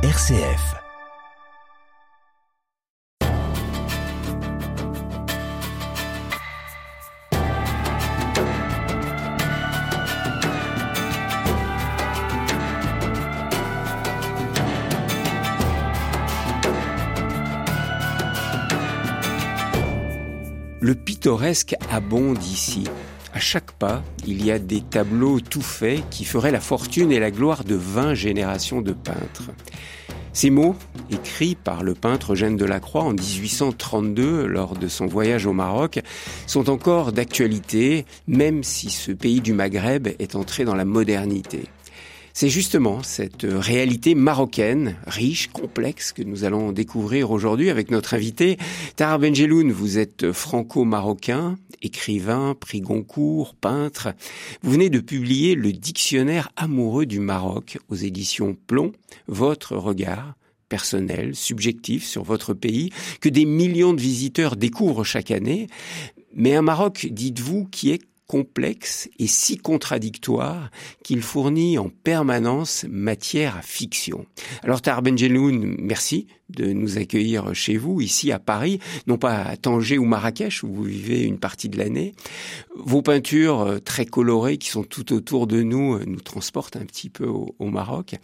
RCF. Le pittoresque abonde ici. À chaque pas, il y a des tableaux tout faits qui feraient la fortune et la gloire de 20 générations de peintres. Ces mots, écrits par le peintre Eugène Delacroix en 1832 lors de son voyage au Maroc, sont encore d'actualité, même si ce pays du Maghreb est entré dans la modernité. C'est justement cette réalité marocaine, riche, complexe, que nous allons découvrir aujourd'hui avec notre invité. Tahar Benjeloun, vous êtes franco-marocain, écrivain, prix Goncourt, peintre. Vous venez de publier le dictionnaire amoureux du Maroc aux éditions Plomb. Votre regard personnel, subjectif sur votre pays, que des millions de visiteurs découvrent chaque année. Mais un Maroc, dites-vous, qui est complexe et si contradictoire qu'il fournit en permanence matière à fiction. Alors Tar Benjeloun, merci de nous accueillir chez vous, ici à Paris, non pas à Tanger ou Marrakech, où vous vivez une partie de l'année. Vos peintures euh, très colorées qui sont tout autour de nous euh, nous transportent un petit peu au, Maroc.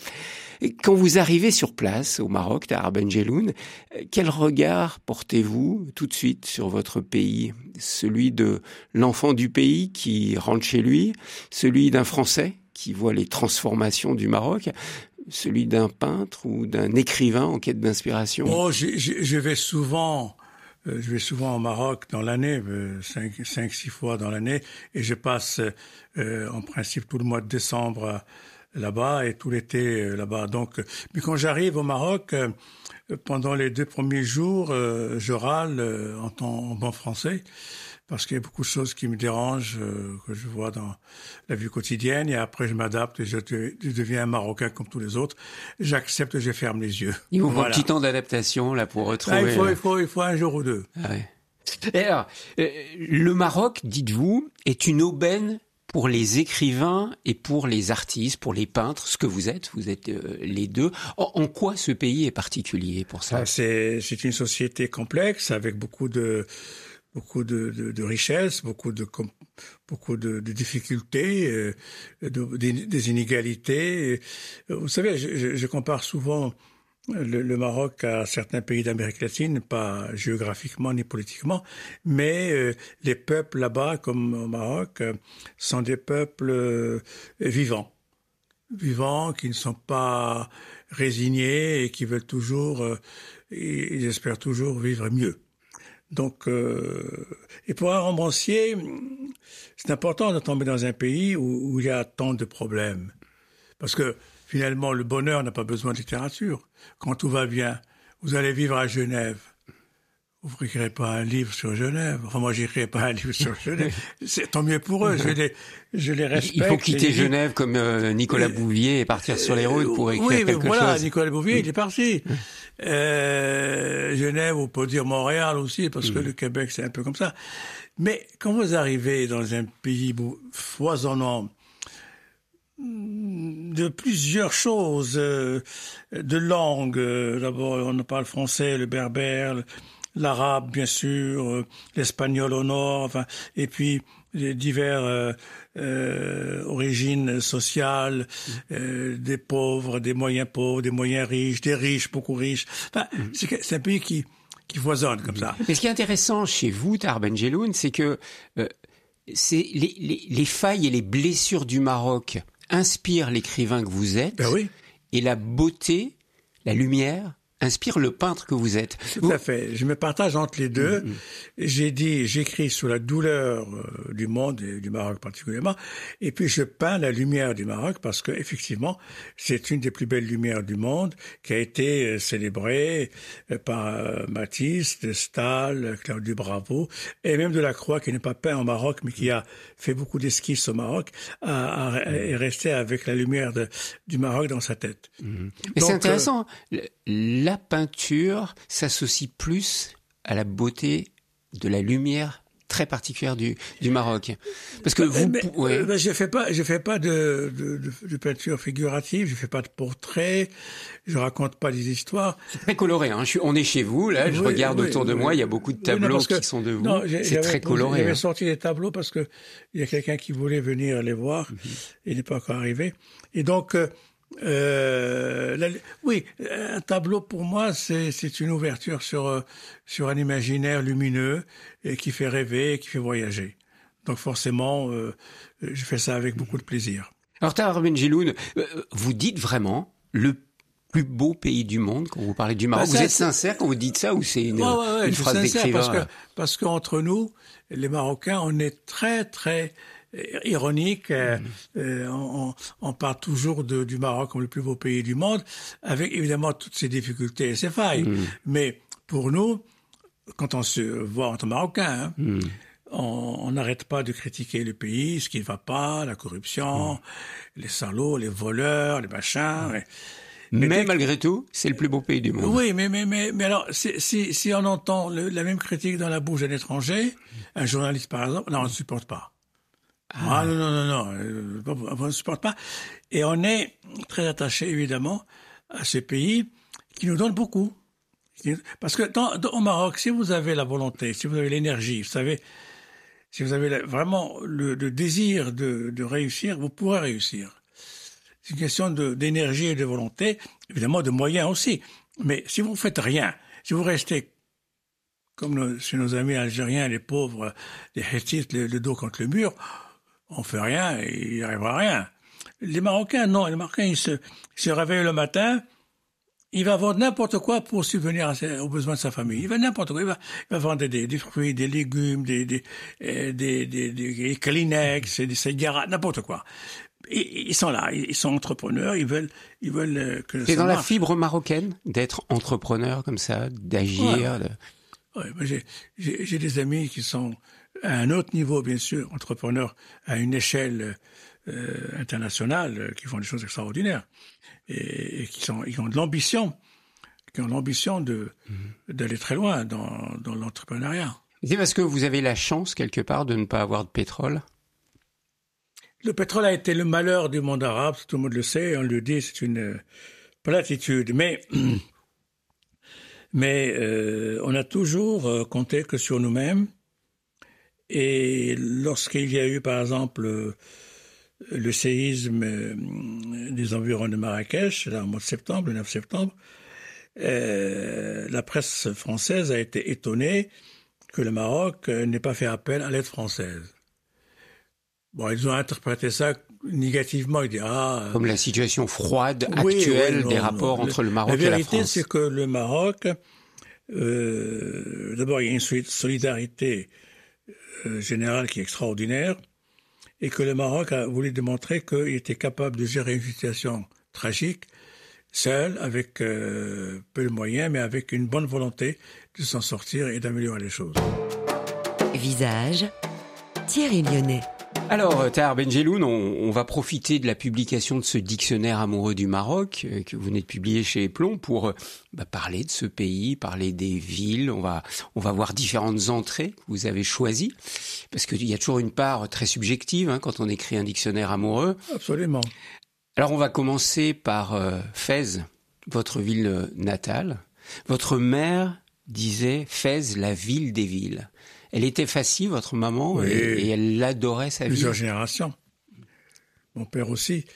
Quand vous arrivez sur place au Maroc, Tahar Benjeloun, euh, quel regard portez-vous tout de suite sur votre pays? Celui de l'enfant du pays qui rentre chez lui, celui d'un Français qui voit les transformations du Maroc, celui d'un peintre ou d'un écrivain en quête d'inspiration. Oh, je, vais souvent, euh, je vais souvent au Maroc dans l'année, euh, cinq, cinq, six fois dans l'année, et je passe euh, en principe tout le mois de décembre là-bas et tout l'été là-bas. Donc, mais quand j'arrive au Maroc, pendant les deux premiers jours, je râle en, temps, en bon français parce qu'il y a beaucoup de choses qui me dérangent, euh, que je vois dans la vie quotidienne, et après je m'adapte et je, je, deviens un Marocain comme tous les autres. J'accepte, je ferme les yeux. Il vous voilà. faut un petit temps d'adaptation là pour retrouver. Là, il, faut, il, faut, il faut un jour ou deux. Ah ouais. Et alors, euh, le Maroc, dites-vous, est une aubaine pour les écrivains et pour les artistes, pour les peintres, ce que vous êtes, vous êtes euh, les deux. En, quoi ce pays est particulier pour ça? Ah, C'est une société complexe avec beaucoup de richesses, beaucoup de difficultés, euh, de, des, inégalités. Vous savez, je compare souvent le, Maroc à certains pays d'Amérique latine, pas géographiquement ni politiquement, mais euh, les peuples là-bas, comme au Maroc, euh, sont des peuples euh, vivants, vivants qui ne sont pas résignés et qui veulent toujours, ils espèrent toujours vivre mieux. Donc, et pour un romancier, c'est important de tomber dans un pays où, où, il y a tant de problèmes. Parce que finalement, le bonheur n'a pas besoin de littérature. Quand tout va bien, vous allez vivre à Genève. Vous n'écrirez pas un livre sur Genève. Enfin, moi, j'écrirai pas un livre sur Genève. C'est tant mieux pour eux. Je les, je les respecte. Il faut quitter Genève comme euh, Nicolas Bouvier et partir sur les routes pour écrire oui, quelque mais voilà, chose. Nicolas Bouvier, il est parti. Euh, Genève, on peut dire Montréal aussi, parce que le Québec, c'est un peu comme ça. Mais quand vous arrivez dans un pays foisonnant, de plusieurs choses, euh, de langues. D'abord, on parle français, le berbère, l'arabe, bien sûr, l'espagnol au nord, enfin, et puis divers euh, euh, origines sociales, euh, des pauvres, des moyens pauvres, des moyens riches, des riches, beaucoup riches. Enfin, c'est un pays qui qui foisonne comme ça. Mais ce qui est intéressant chez vous, Tar Benjeloun, c'est que euh, c'est les, les, les, failles et les blessures du Maroc inspirent l'écrivain que vous êtes. Ben oui. Et la beauté, la lumière inspire le peintre que vous êtes. Tout à fait. Je me partage entre les deux. Mmh, mmh. J'ai dit, j'écris sur la douleur euh, du monde et du Maroc particulièrement, et puis je peins la lumière du Maroc parce que effectivement, c'est une des plus belles lumières du monde qui a été euh, célébrée euh, par Matisse, de Stahl, Claude Bravo, et même de la Croix qui n'est pas peint au Maroc mais qui a fait beaucoup d'esquisses au Maroc, a, a, est resté avec la lumière de, du Maroc dans sa tête. Mmh. Mais c'est intéressant. Euh, la peinture s'associe plus à la beauté de la lumière très particulière du, du Maroc. Parce que vous, ouais. ben, je fais pas, je fais pas de, de, de, peinture figurative, je fais pas de portrait, je raconte pas des histoires. C'est très coloré. Hein. Je suis, on est chez vous là, je regarde autour de moi, il y a beaucoup de tableaux qui sont de vous. C'est très coloré. J'avais hein. sorti des tableaux parce que il y a quelqu'un qui voulait venir les voir. Mhm. Il n'est pas encore arrivé. Et donc euh, euh, oui, un tableau pour moi, c'est une ouverture sur, euh, sur un imaginaire lumineux et qui fait rêver, qui fait voyager. Donc forcément, euh, je fais ça avec beaucoup de plaisir. Alors Tahar Benjeloun, vous dites vraiment le plus beau pays du monde quand vous parlez du Maroc. Bah, vous êtes sincère quand vous dites ça ou c'est une, une phrase d'écrivain Parce que parce qu'entre nous, les Marocains, on est très très ironique. Euh, euh, on, on, parle toujours de, du Maroc comme le plus beau pays du monde, avec évidemment toutes ses difficultés et ses failles. Mm. Mais pour nous, quand on se voit entre Marocains, hein, mm. on n'arrête pas de critiquer le pays, ce qui ne va pas, la corruption, mm. les salauds, les voleurs, les machins. Mais, malgré tout, c'est le plus beau pays du monde. Oui, mais mais mais, mais alors, si, si on entend la même critique dans la bouche d'un étranger, un journaliste par exemple, non, on ne supporte pas. Ah. ah, non, non, non, non, euh, on ne supporte pas. Et on est très attaché, évidemment, à ces pays qui nous donnent beaucoup. Parce que dans, au Maroc, si vous avez la volonté, si vous avez l'énergie, vous savez, si vous avez vraiment le, désir de, de, réussir, vous pourrez réussir. C'est une question d'énergie et de volonté, évidemment de moyens aussi. Mais si vous faites rien, si vous restez comme chez nos amis algériens, les pauvres, les Hétites, le dos contre le mur, on fait rien, il n'y arrivera rien. Les Marocains, non, les Marocains, ils se, se réveillent le matin, il va vendre n'importe quoi pour subvenir aux besoins de sa famille. Il va n'importe quoi. Il va, il va vendre des, des, fruits, des légumes, des, des, euh, des, des, des Kleenex, des cigarettes, n'importe quoi. Ils sont là, ils sont entrepreneurs, ils veulent, ils veulent euh, que. C'est dans la fibre marocaine d'être entrepreneur comme ça, d'agir. Ouais. Ouais, j'ai des amis qui sont à un autre niveau, bien sûr, entrepreneurs à une échelle euh, internationale, euh, qui font des choses extraordinaires et, qui sont, ont de l'ambition, qui ont l'ambition de mhm. d'aller très loin dans, dans l'entrepreneuriat. C'est parce que vous avez la chance quelque part de ne pas avoir de pétrole? Le pétrole a été le malheur du monde arabe, tout le monde le sait, on le dit, c'est une euh, platitude. Mais mais euh, on a toujours compté que sur nous-mêmes et lorsqu'il y a eu, par exemple, le séisme euh, des environs de Marrakech, là, au mois de septembre, le 9 septembre, euh, la presse française a été étonnée que le Maroc n'ait pas fait appel à l'aide française. Bon, ils ont interprété ça négativement. Ils disent, ah, Comme la situation froide actuelle des rapports entre le Maroc et la France. La vérité, c'est que le Maroc, euh, d'abord, il y a une solidarité euh, général qui est extraordinaire et que le Maroc a voulu démontrer qu'il était capable de gérer une situation tragique seul, avec euh, peu de moyens, mais avec une bonne volonté de s'en sortir et d'améliorer les choses. Visage, Thierry Lyonnais. Alors, euh, Tahar Benjeloun, on, va profiter de la publication de ce dictionnaire amoureux du Maroc euh, que vous venez de publier chez Plomb pour euh, bah, parler de ce pays, parler des villes. On va, on va voir différentes entrées que vous avez choisies parce qu'il y a toujours une part très subjective hein, quand on écrit un dictionnaire amoureux. Absolument. Alors, on va commencer par Fès, votre ville natale. Votre mère disait Fès, la ville des villes. Elle était facile, votre maman, et, elle adorait sa vie. Plusieurs générations. Mon père aussi.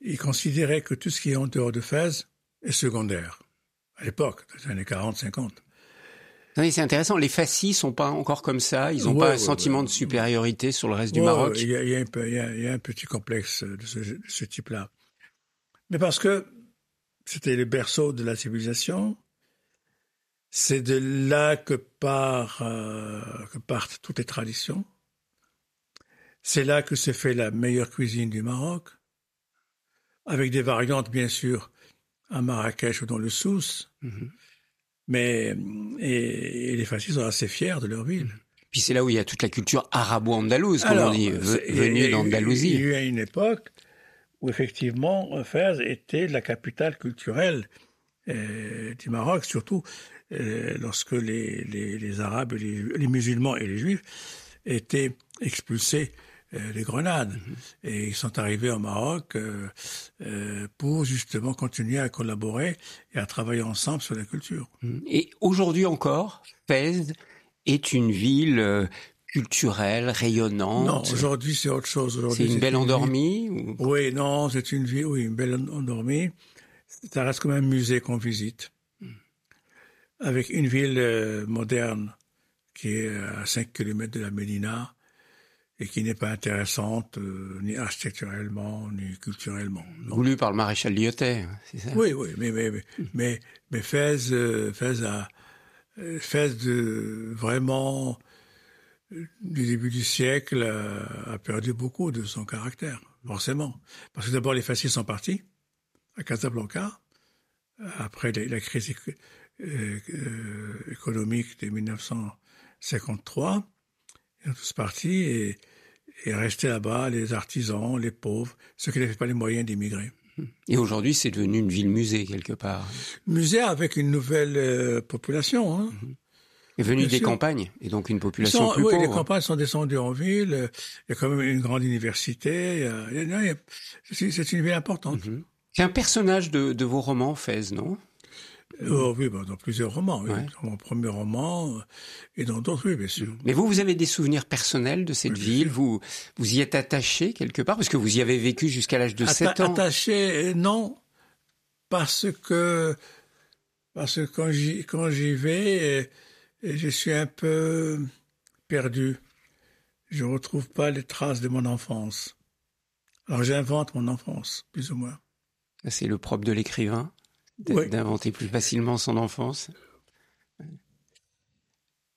Il considérait que tout ce qui est en dehors de Fès est secondaire. À l'époque, dans les années 40, 50. c'est intéressant. Les Fassis sont pas encore comme ça. Ils n'ont pas un sentiment de supériorité sur le reste du Maroc. Il y, a, y, a un petit complexe de ce, de ce type-là. Mais parce que c'était le berceau de la civilisation, c'est de là que, part, euh, que partent toutes les traditions. C'est là que se fait la meilleure cuisine du Maroc, avec des variantes bien sûr à Marrakech ou dans le Sousse. Mhm. Mais et, les fascistes sont assez fiers de leur ville. Puis c'est là où il y a toute la culture arabo-andalouse, comme on dit, venue d'Andalousie. Il y a eu une époque où effectivement Fès était la capitale culturelle euh, du Maroc, surtout lorsque les, les, les Arabes, les, les, musulmans et les Juifs été expulsés des grenades. Mhm. Et ils sont arrivés au Maroc pour justement continuer à collaborer et à travailler ensemble sur la culture. Mhm. Et aujourd'hui encore, Fès est une ville culturelle, rayonnante? Non, aujourd'hui c'est autre chose. C'est une belle endormie Oui, non, c'est une ville, oui, une belle endormie. Ça reste comme un musée qu'on visite. Avec une ville euh, moderne qui est à 5 km de la Médina et qui n'est pas intéressante euh, ni architecturellement ni culturellement. Voulu par le maréchal Lyotet, c'est ça? Oui, oui, mais mais mais, mais, mais Fès, euh, Fès a Fès de vraiment du début du siècle a perdu beaucoup de son caractère, forcément. Parce que d'abord, les fascistes sont partis à Casablanca, après la crise euh, euh, économique de 1953. Ils sont tous partis et, et restés là-bas les artisans, les pauvres, ceux qui n'avaient pas les moyens d'immigrer. Et aujourd'hui, c'est devenu une ville-musée quelque part. Musée avec une nouvelle euh, population. Hein. Mhm est venu des campagnes et donc une population plus oui, pauvre. les campagnes sont descendues en ville. Il y a quand même une grande université. C'est une ville importante. Mhm. C'est un personnage de, de, vos romans, Fès, non? Oh, oui, bah, dans plusieurs romans. Dans mon premier roman et dans d'autres, oui, bien sûr. Mais vous, vous avez des souvenirs personnels de cette ville Vous vous y êtes attaché quelque part Parce que vous y avez vécu jusqu'à l'âge de 7 ans. Attaché, non. Parce que, parce que quand j'y vais, et je suis un peu perdu. Je ne retrouve pas les traces de mon enfance. Alors j'invente mon enfance, plus ou moins. C'est le propre de l'écrivain, d'inventer plus facilement son enfance.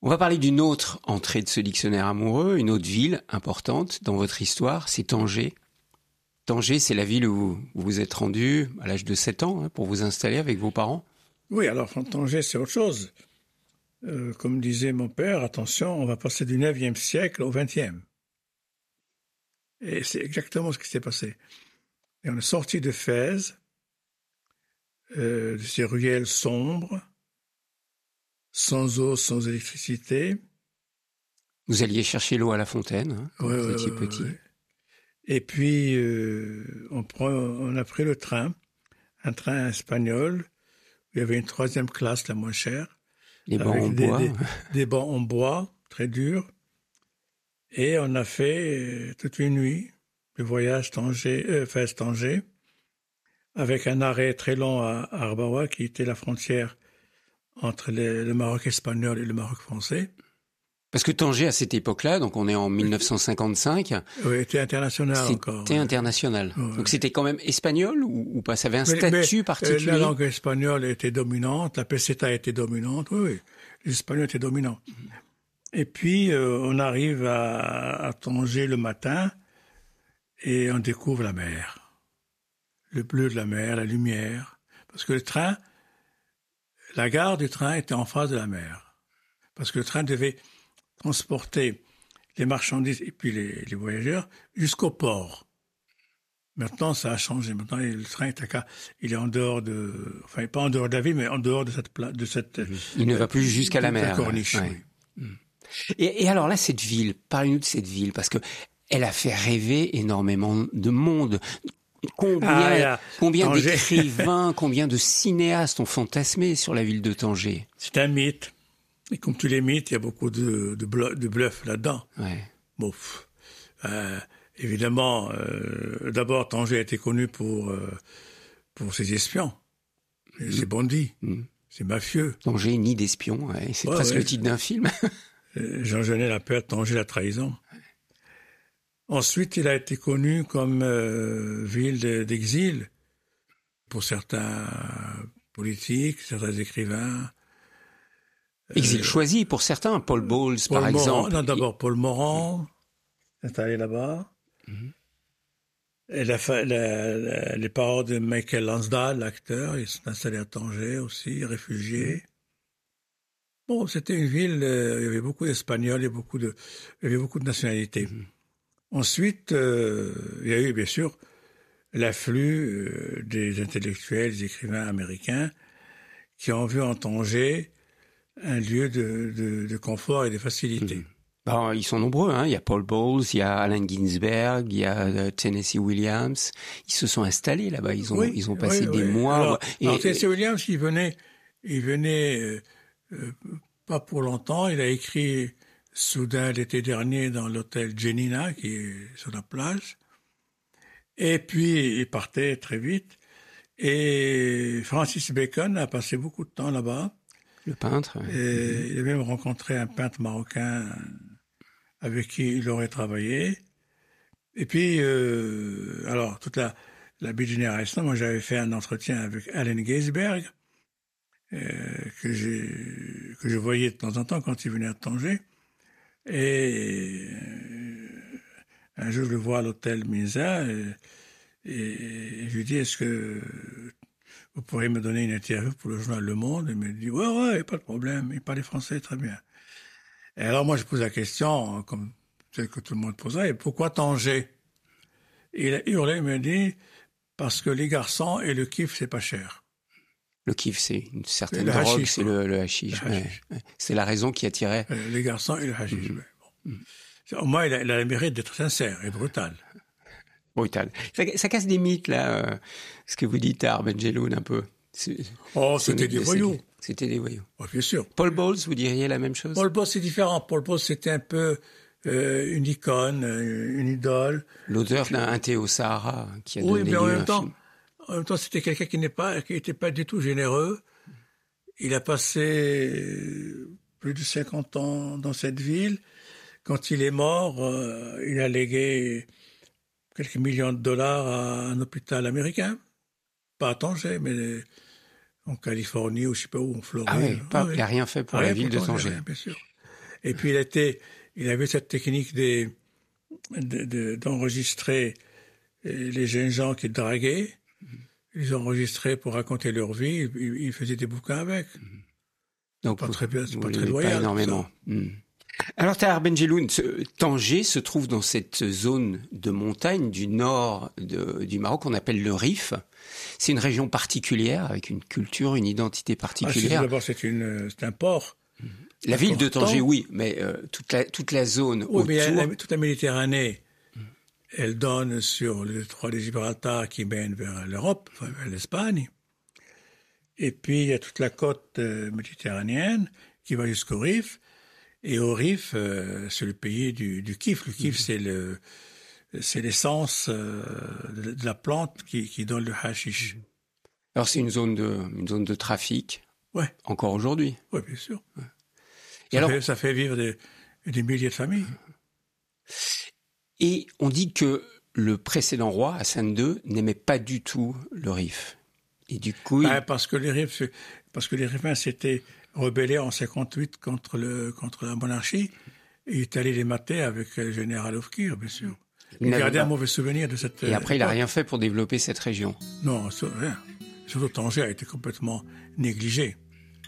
On va parler d'une autre entrée de ce dictionnaire amoureux, une autre ville importante dans votre histoire, c'est Tanger. Tanger, c'est la ville où vous vous êtes rendu à l'âge de 7 ans hein, pour vous installer avec vos parents. Oui, alors Tanger, c'est autre chose. Euh, comme disait mon père, attention, on va passer du 9e siècle au 20e. Et c'est exactement ce qui s'est passé. Et on est sorti de Fès, euh, de ces ruelles sombres, sans eau, sans électricité. Vous alliez chercher l'eau à la fontaine, hein, quand vous étiez petit. Et puis, euh, on, prend, on a pris le train, un train espagnol, où il y avait une troisième classe, la moins chère, des bancs en bois. Des, bancs en bois, très durs. Et on a fait euh, toute une nuit le voyage Tanger, euh, Tanger, avec un arrêt très long à Arbawa, qui était la frontière entre le Maroc espagnol et le Maroc français. Parce que Tanger, à cette époque-là, donc on est en 1955. Oui, était international encore. C'était international. Donc c'était quand même espagnol ou, pas? Ça avait un statut euh, particulier? La langue espagnole était dominante, la peseta était dominante, oui, oui. L'espagnol était dominant. Et puis, euh, on arrive à, à Tanger le matin et on découvre la mer. Le bleu de la mer, la lumière. Parce que le train, la gare du train était en face de la mer. Parce que le train devait transporter les marchandises et puis les, voyageurs jusqu'au port. Maintenant, ça a changé. Maintenant, le train est à il est en dehors de, enfin, pas en dehors de la ville, mais en dehors de cette, de cette. Il ne va plus jusqu'à la mer. Corniche. Hmm. Et, alors là, cette ville, parlez-nous de cette ville, parce que elle a fait rêver énormément de monde. Combien, ah, combien d'écrivains, combien de cinéastes ont fantasmé sur la ville de Tanger? C'est un mythe. Et comme tous les mythes, il y a beaucoup de, de, bluff, là-dedans. Ouais. Bon, euh, évidemment, euh, d'abord, Tanger a été connu pour, euh, pour ses espions, mmh. ses bandits, mmh. ses mafieux. Tanger, ni d'espions, ouais. c'est presque le titre d'un film. Jean Genet l'appelle Tanger la trahison. Ensuite, il a été connu comme euh, ville d'exil pour certains politiques, certains écrivains, Exil euh, choisi pour certains, Paul Bowles par exemple. Non, d'abord Paul Morand, installé là-bas. Mhm. Et la, les parents de Michael Lansdale, l'acteur, ils sont installés à Tanger aussi, réfugiés. Mhm. Bon, c'était une ville, euh, il y avait beaucoup d'Espagnols, et beaucoup de, il y avait beaucoup de nationalités. Mhm. Ensuite, euh, il y a eu bien sûr l'afflux des intellectuels, des écrivains américains qui ont vu en Tanger un lieu de, de, de confort et de facilité. Mmh. Ben, ils sont nombreux. Hein. Il y a Paul Bowles, il y a Allen Ginsberg, il y a euh, Tennessee Williams. Ils se sont installés là-bas. Ils ont, ils ont passé des mois. Alors, et, Tennessee Williams, il venait, il venait euh, euh, pas pour longtemps. Il a écrit soudain l'été dernier dans l'hôtel Jenina, qui est sur la plage. Et puis, il partait très vite. Et Francis Bacon a passé beaucoup de temps là-bas. Le peintre. Et il a même rencontré un peintre marocain avec qui il aurait travaillé. Et puis, euh, alors, toute la, la Big Generation, moi j'avais fait un entretien avec Allen Geisberg, euh, que, que je voyais de temps en temps quand il venait à Tanger. Et euh, un jour, je le vois à l'hôtel Misa, et, je lui dis, est-ce que vous pourriez me donner une interview pour le journal Le Monde? Il me dit, ouais, ouais, pas de problème, il parlait français très bien. Et alors moi, je pose la question, comme celle que tout le monde poserait, et pourquoi Tanger? Il a hurlé, il me dit, parce que les garçons et le kiff, c'est pas cher. Le kiff, c'est une certaine drogue, c'est le, le hashish. C'est la raison qui attirait. Euh, les garçons et le hashish. Mm. Bon. Au moins, il a, il a le mérite d'être sincère et brutal. Brutal. Ça, ça, casse des mythes, là, euh, ce que vous dites à Arbenjeloun, un peu. Oh, c'était des voyous. C'était des voyous. Oh, bien sûr. Paul Bowles, vous diriez la même chose? Paul Bowles, c'est différent. Paul Bowles, c'était un peu euh, une icône, une idole. L'auteur d'un thé au Sahara qui a oui, donné mais en lieu même à un temps, film. En même temps, c'était quelqu'un qui n'est pas, qui n'était pas du tout généreux. Il a passé plus de 50 ans dans cette ville. Quand il est mort, euh, il a légué quelques millions de dollars à un hôpital américain. Pas à Tanger, mais en Californie ou je sais pas où, en Floride. Ah oui, pas, il n'a rien fait pour Rien la ville de Tanger, rien, bien sûr. Et puis il était, il avait cette technique des, de- de- d'enregistrer euh, les jeunes gens qu'il draguait. Ils enregistraient pour raconter leur vie. Il, il faisait des bouquins avec. Donc, Pas vous- très vous pas très loyal, énormément. Hmm. Alors, Tahar Benjeloun, Tanger se trouve dans cette zone de montagne du nord de- du Maroc qu'on appelle le Rif. C'est une région particulière, avec une culture, une identité Ah, particulière. D'abord, c'est un port. la ville de. Tanger, oui, mais euh, toute, la, toute la zone Oui, mais autour... la- toute la Méditerranée, elle donne sur le détroit de Gibraltar qui mène vers l'Europe, vers l'Espagne. Et puis, il y a toute la côte euh, méditerranéenne qui va jusqu'au Rif. Et au Rif, euh, c'est le pays du, du kiff. Le kiff, c'est le, c'est l'essence euh, de, de la plante qui, qui donne le hashish. Alors, c'est une zone de, une zone de trafic, Ouais, encore aujourd'hui. ouais, bien sûr. Et Ça, alors, fait, ça fait vivre des, des milliers de familles. Et on dit que le précédent roi, Hassan II, n'aimait pas du tout le Rif. Et du coup, il- Ouais, parce que les Rif, parce que les Rifains s'étaient rebellés en 58 contre le contre la monarchie. Et il est allé les mater avec le général Ofkir, bien sûr. Il Il gardait un mauvais souvenir de cette. et après, il n'a époque. rien fait pour développer cette région. Non, rien. Surtout Tanger a été complètement négligé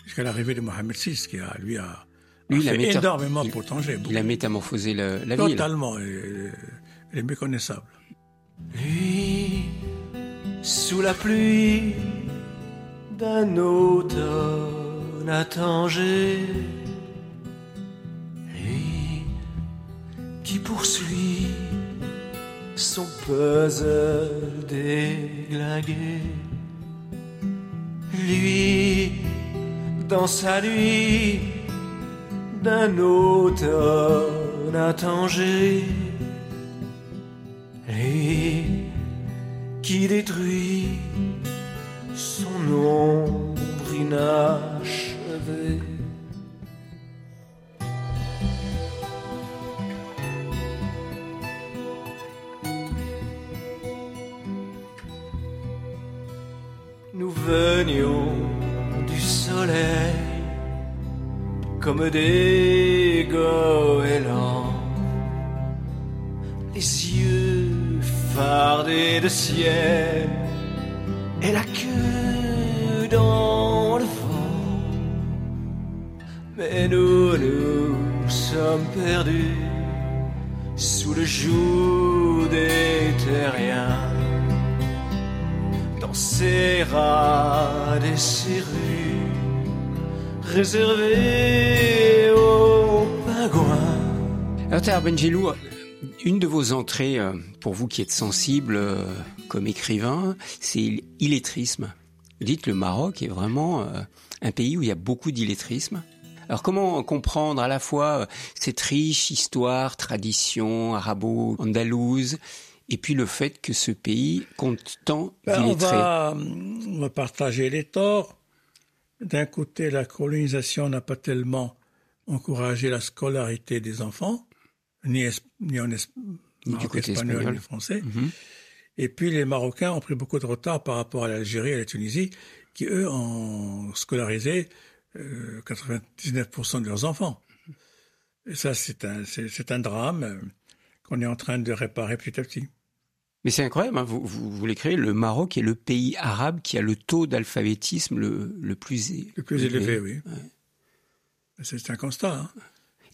jusqu'à l'arrivée de Mohamed VI, qui a lui a Lui, il a fait méta- énormément il- pour Tanger. Il a métamorphosé le- la ville. totalement. Elle est méconnaissable. Lui, sous la pluie d'un automne à Tanger, lui qui poursuit son puzzle déglingué, lui dans sa nuit d'un automne à Tanger lui qui détruit son ombre inachevée. Nous venions du soleil comme des goélands les yeux fardés de ciel et la queue dans le vent. Mais nous nous sommes perdus sous le joug des terriens, dans ces rades et ces réservées aux pingouins Alors, Benjelou, une de vos entrées, euh, pour vous qui êtes sensible euh, comme écrivain, c'est l'illettrisme. Vous dites le Maroc est vraiment euh, un pays où il y a beaucoup d'illettrisme. Alors comment comprendre à la fois cette riche histoire, tradition arabo-andalouse, et puis le fait que ce pays compte tant Ben, on, d'illettrés? va, on va partager les torts. D'un côté, la colonisation n'a pas tellement encouragé la scolarité des enfants, ni, ni en es- Ni du côté espagnol, espagnol. ni français. Mhm. Et puis les Marocains ont pris beaucoup de retard par rapport à l'Algérie et à la Tunisie, qui eux ont scolarisé euh, 99% de leurs enfants. Et ça, c'est un, c'est, c'est un drame euh, qu'on est en train de réparer petit à petit. Mais c'est incroyable, hein, vous, vous, vous l'écrivez, le Maroc est le pays arabe qui a le taux d'alphabétisme le, le plus é- Le plus élevé, oui. C'est, c'est un constat. Hein.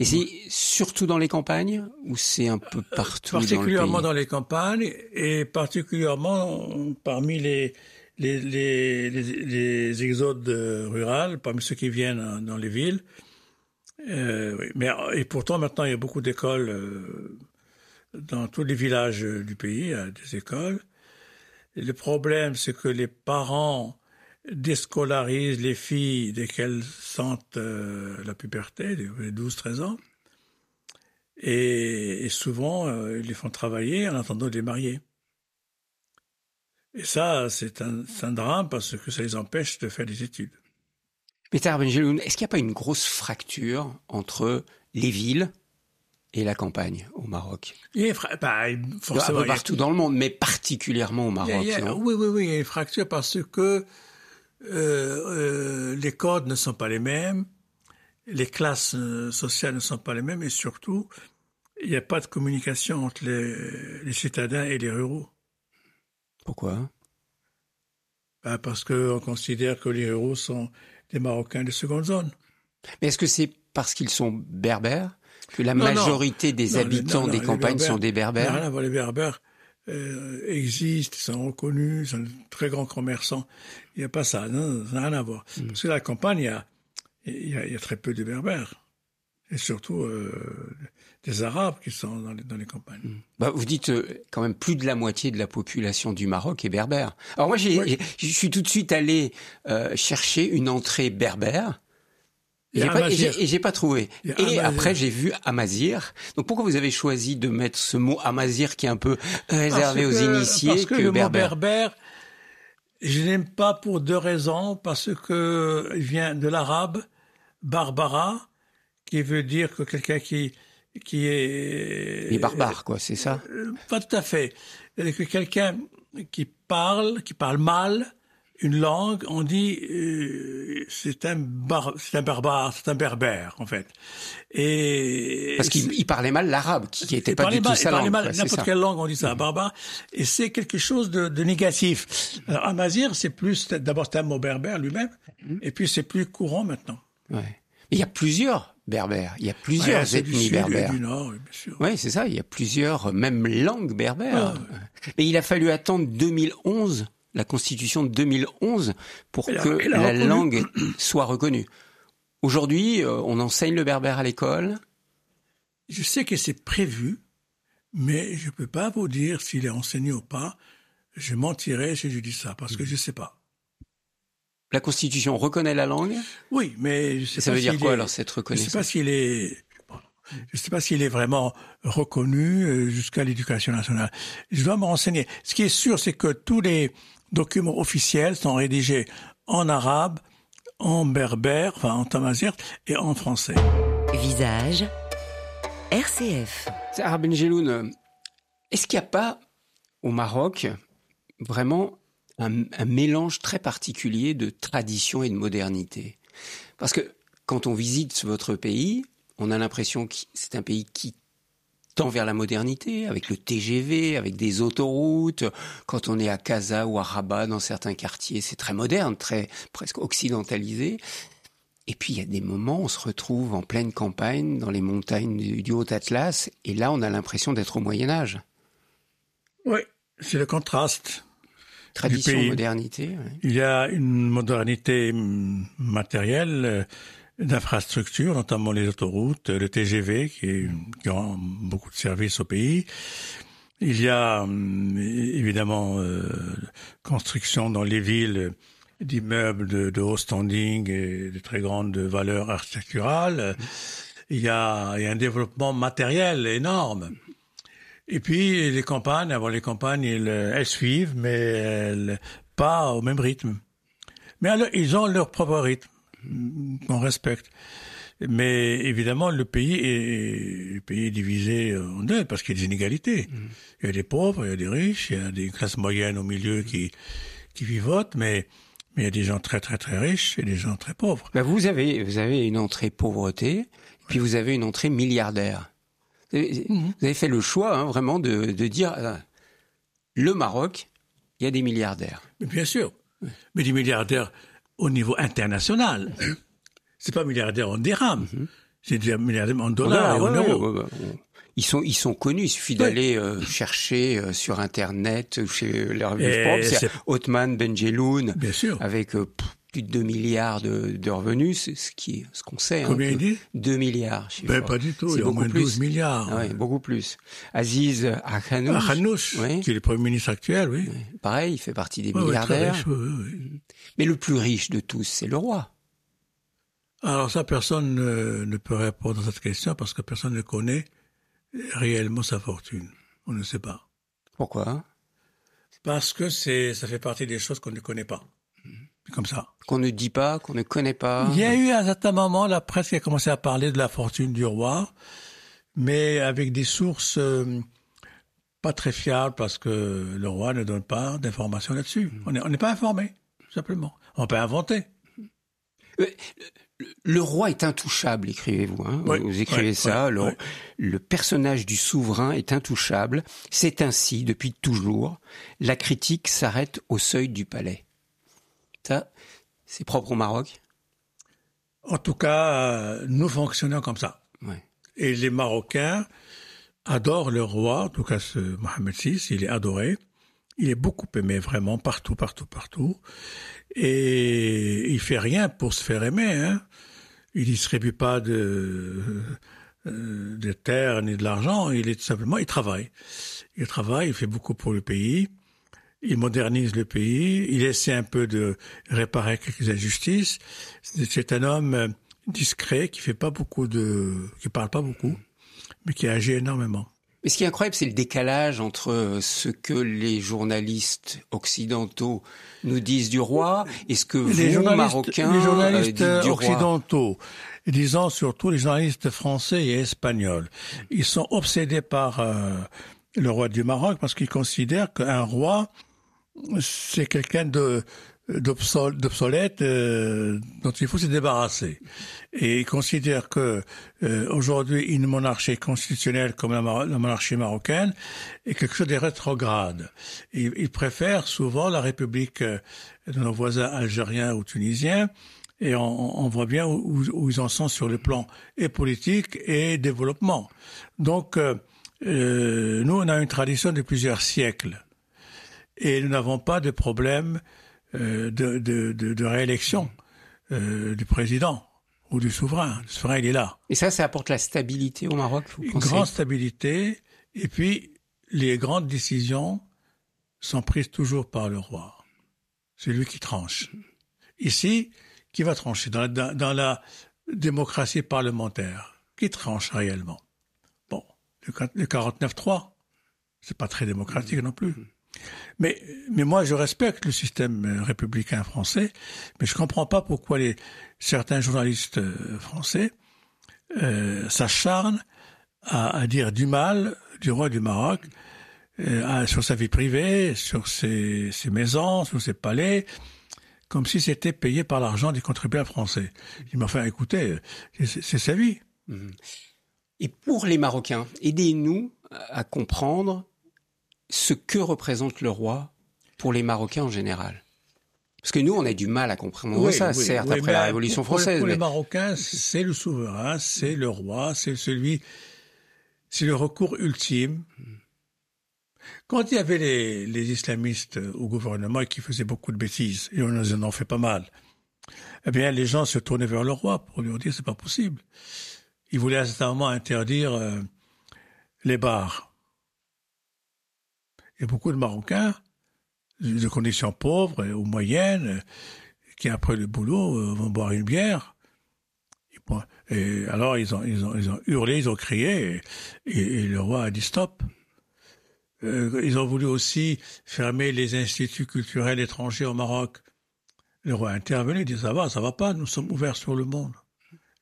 Et c'est surtout dans les campagnes ou c'est un peu partout dans le particulièrement pays dans, les campagnes et particulièrement parmi les les, les, exodes euh, rurales, parmi ceux qui viennent euh, dans les villes. Euh, oui. Mais et pourtant maintenant il y a beaucoup d'écoles euh, dans tous les villages du pays, il y a des écoles. Le problème c'est que les parents déscolarisent les filles dès qu'elles sentent euh, la puberté, les 12-13 ans. Et, souvent, euh, ils les font travailler en attendant de les marier. Et ça, c'est un, drame parce que ça les empêche de faire des études. Peter Benjeloun, est-ce qu'il n'y a pas une grosse fracture entre les villes et la campagne au Maroc Il y a une fra- bah, Un forcément, peu il y a partout dans le monde, mais particulièrement au il y a- Maroc. il y a- non oui, oui, oui, il y a une fracture parce que euh, euh, les codes ne sont pas les mêmes, les classes euh, sociales ne sont pas les mêmes et surtout, il n'y a pas de communication entre les, les citadins et les ruraux. Pourquoi? Bah, parce qu'on considère que les ruraux sont des Marocains de seconde zone. Mais est-ce que c'est parce qu'ils sont berbères? Que la Non, non. majorité des Non, habitants des campagnes Berbères- sont des berbères Rien à voir, les Berbères euh, existent, sont reconnus, sont de très grands commerçants. Il n'y a pas ça, non, ça n'a rien à voir. Mm. Parce que la campagne, il y a, il y a, il y a très peu de Berbères. Et surtout euh, des Arabes qui sont dans les, dans les campagnes. Bah, vous dites euh, quand même plus de la moitié de la population du Maroc est berbère. Alors moi, Oui. je suis tout de suite allé chercher une entrée berbère. Il y J'ai a pas, et j'ai, et j'ai pas trouvé. Et après, j'ai vu Amazir. Donc pourquoi vous avez choisi de mettre ce mot Amazir qui est un peu réservé aux que- initiés Parce que, le berbère mot berbère, je n'aime pas pour deux raisons. Parce que il vient de l'arabe barbara, qui veut dire que quelqu'un qui qui est Les barbares, quoi, c'est ça? Euh, Pas tout à fait. Que quelqu'un qui parle, qui parle mal une langue, on dit euh, c'est un bar, c'est un barbare, c'est un berbère en fait. Et Parce qu'il il parlait mal l'arabe, qui n'était pas du tout mal- sa il parlait langue. mal n'importe quelle langue, on dit ça, barbare. Et c'est quelque chose de, de négatif. Alors, Amazir, c'est plus, d'abord, c'est un mot berbère lui-même, Mhm. et puis c'est plus courant maintenant. Ouais. Mais il y a plusieurs berbères, il y a plusieurs Ouais, du ethnies sud et berbères. du nord, oui, bien sûr. Oui, c'est ça, il y a plusieurs, euh, même langues berbères. Mais il a fallu attendre 2011, la constitution de 2011, pour Elle que a la reconnu. langue soit reconnue. Aujourd'hui, euh, on enseigne le berbère à l'école. Je sais que c'est prévu, mais je peux pas vous dire s'il est enseigné ou pas. Je mentirais si je dis ça, parce que je sais pas. La constitution reconnaît la langue. Oui, mais je sais Ça pas veut dire quoi est- alors cette Je sais pas reconnaissance s'il est, je sais pas s'il est vraiment reconnu euh, jusqu'à l'éducation nationale. Je dois me renseigner. Ce qui est sûr, c'est que tous les documents officiels sont rédigés en arabe, en berbère, enfin en tamazirt et en français. Visage, RCF. Sarah Benjeloun, euh, est-ce qu'il n'y a pas au Maroc vraiment un, un mélange très particulier de tradition et de modernité? Parce que quand on visite votre pays, on a l'impression que c'est un pays qui tend vers la modernité, avec le TGV, avec des autoroutes. Quand on est à Casa ou à Rabat, dans certains quartiers, c'est très moderne, très presque occidentalisé. Et puis il y a des moments, on se retrouve en pleine campagne, dans les montagnes du, du Haut-Atlas, et là on a l'impression d'être au Moyen Âge. Oui, c'est le contraste. Tradition, modernité. Il y a une modernité hum, matérielle, euh, d'infrastructures, notamment les autoroutes, le TGV qui, qui rend beaucoup de services au pays. Il y a hum, évidemment euh, construction dans les villes d'immeubles de, de, haut standing et de très grande valeur architecturale. Il y a, il y a un développement matériel énorme. Et puis les campagnes, avant les campagnes, elles, elles suivent, mais elles, pas au même rythme. Mais alors, ils ont leur propre rythme qu'on respecte. Mais évidemment, le pays est, le pays est divisé en deux parce qu'il y a des inégalités. Mmh. Il y a des pauvres, il y a des riches, il y a des classes moyennes au milieu qui qui vivotent, mais mais il y a des gens très très très riches et des gens très pauvres. Ben vous avez vous avez une entrée pauvreté, puis vous avez une entrée milliardaire. Vous avez, mmh. avez fait le choix hein, vraiment de, de dire euh, le Maroc, il y a des milliardaires. Bien sûr, mais des milliardaires au niveau international. C'est pas milliardaire en dirhams, mm -hmm. c'est des milliardaires en dollars et en euros. Ouais, ouais, ils sont, ils sont connus. Il suffit d'aller euh, chercher euh, sur Internet, chez leur propre. C'est Othman Benjeloun, Bien sûr. avec euh, plus de 2 milliards de, de revenus, c'est ce qui, ce qu'on sait. Combien hein, il dit? 2 milliards. Ben, pas du tout. Il y a au moins plus. 12 milliards. Ah, ouais, beaucoup plus. Aziz oui. qui est le premier ministre actuel, oui. Pareil, il fait partie des ouais, milliardaires. Riche, oui, Mais le plus riche de tous, c'est le roi. Alors ça, personne ne, ne, peut répondre à cette question parce que personne ne connaît réellement sa fortune. On ne sait pas. Pourquoi? Parce que c'est, ça fait partie des choses qu'on ne connaît pas. Comme ça. Qu'on ne dit pas, qu'on ne connaît pas. Il y a eu à un certain moment la presse qui a commencé à parler de la fortune du roi, mais avec des sources euh, pas très fiables parce que le roi ne donne pas d'informations là-dessus. On n'est pas informé, simplement. On peut inventer. Euh, le roi est intouchable, écrivez-vous. Hein oui, vous écrivez oui, ça. Oui, le, le, personnage du souverain est intouchable. C'est ainsi depuis toujours. La critique s'arrête au seuil du palais. Ça, c'est propre au Maroc? En tout cas, nous fonctionnons comme ça. Et les Marocains adorent le roi. En tout cas, ce Mohamed VI, il est adoré. Il est beaucoup aimé vraiment partout, partout, partout. Et il fait rien pour se faire aimer. Hein. Il distribue pas de, euh, de terre ni de l'argent. Il est tout simplement, il travaille. Il travaille, il fait beaucoup pour le pays. Il modernise le pays. Il essaie un peu de réparer quelques injustices. C'est un homme discret qui fait pas beaucoup de, qui parle pas beaucoup, mais qui agit énormément. Mais ce qui est incroyable, c'est le décalage entre ce que les journalistes occidentaux nous disent du roi et ce que les vous, Marocains, les journalistes euh, du occidentaux, roi. disons surtout les journalistes français et espagnols, ils sont obsédés par euh, le roi du Maroc parce qu'ils considèrent qu'un roi, c'est quelqu'un de d'obsolète euh, dont il faut se débarrasser. Et il considère que euh, aujourd'hui une monarchie constitutionnelle comme la, la, monarchie marocaine est quelque chose de rétrograde. Il, préfère souvent la République euh, de nos voisins algériens ou tunisiens. Et on, on voit bien où, où, ils en sont sur le plan et politique et développement. Donc, euh, nous, on a une tradition de plusieurs siècles. Et nous n'avons pas de problème euh, de, de, de, de, réélection euh, du président ou du souverain. Le souverain, il est là. Et ça, ça apporte la stabilité au Maroc, vous Une pensez? grande stabilité. Et puis, les grandes décisions sont prises toujours par le roi. C'est lui qui tranche. Ici, qui va trancher? Dans la, dans, dans la démocratie parlementaire Qui tranche réellement? Bon, le, le 49-3, c'est pas très démocratique non plus. Mais, moi, je respecte le système républicain français, mais je comprends pas pourquoi certains journalistes français euh, s'acharnent à, dire du mal du roi du Maroc euh, sur sa vie privée, sur ses, maisons, sur ses palais, comme si c'était payé par l'argent des contribuables français. Il m'a fait écouter, c'est sa vie. Et pour les Marocains, aidez-nous à comprendre ce que représente le roi pour les Marocains en général. Parce que nous, on a du mal à comprendre oui, ça, oui, certes, oui, après la Révolution pour, française. Pour mais... les Marocains, c'est le souverain, c'est le roi, c'est celui, c'est le recours ultime. Quand il y avait les, les, islamistes au gouvernement et qui faisaient beaucoup de bêtises, et on en fait pas mal, eh bien, les gens se tournaient vers le roi pour lui dire c'est pas possible. Il voulait à certain moment interdire euh, les bars. Et beaucoup de Marocains, de conditions pauvres ou moyennes, qui après le boulot euh, vont boire une bière. Et alors ils ont, ils ont, ils ont hurlé, ils ont crié, et, le roi a dit stop. Euh, ils ont voulu aussi fermer les instituts culturels étrangers au Maroc. Le roi a intervenu, il dit ça va, ça va pas, nous sommes ouverts sur le monde.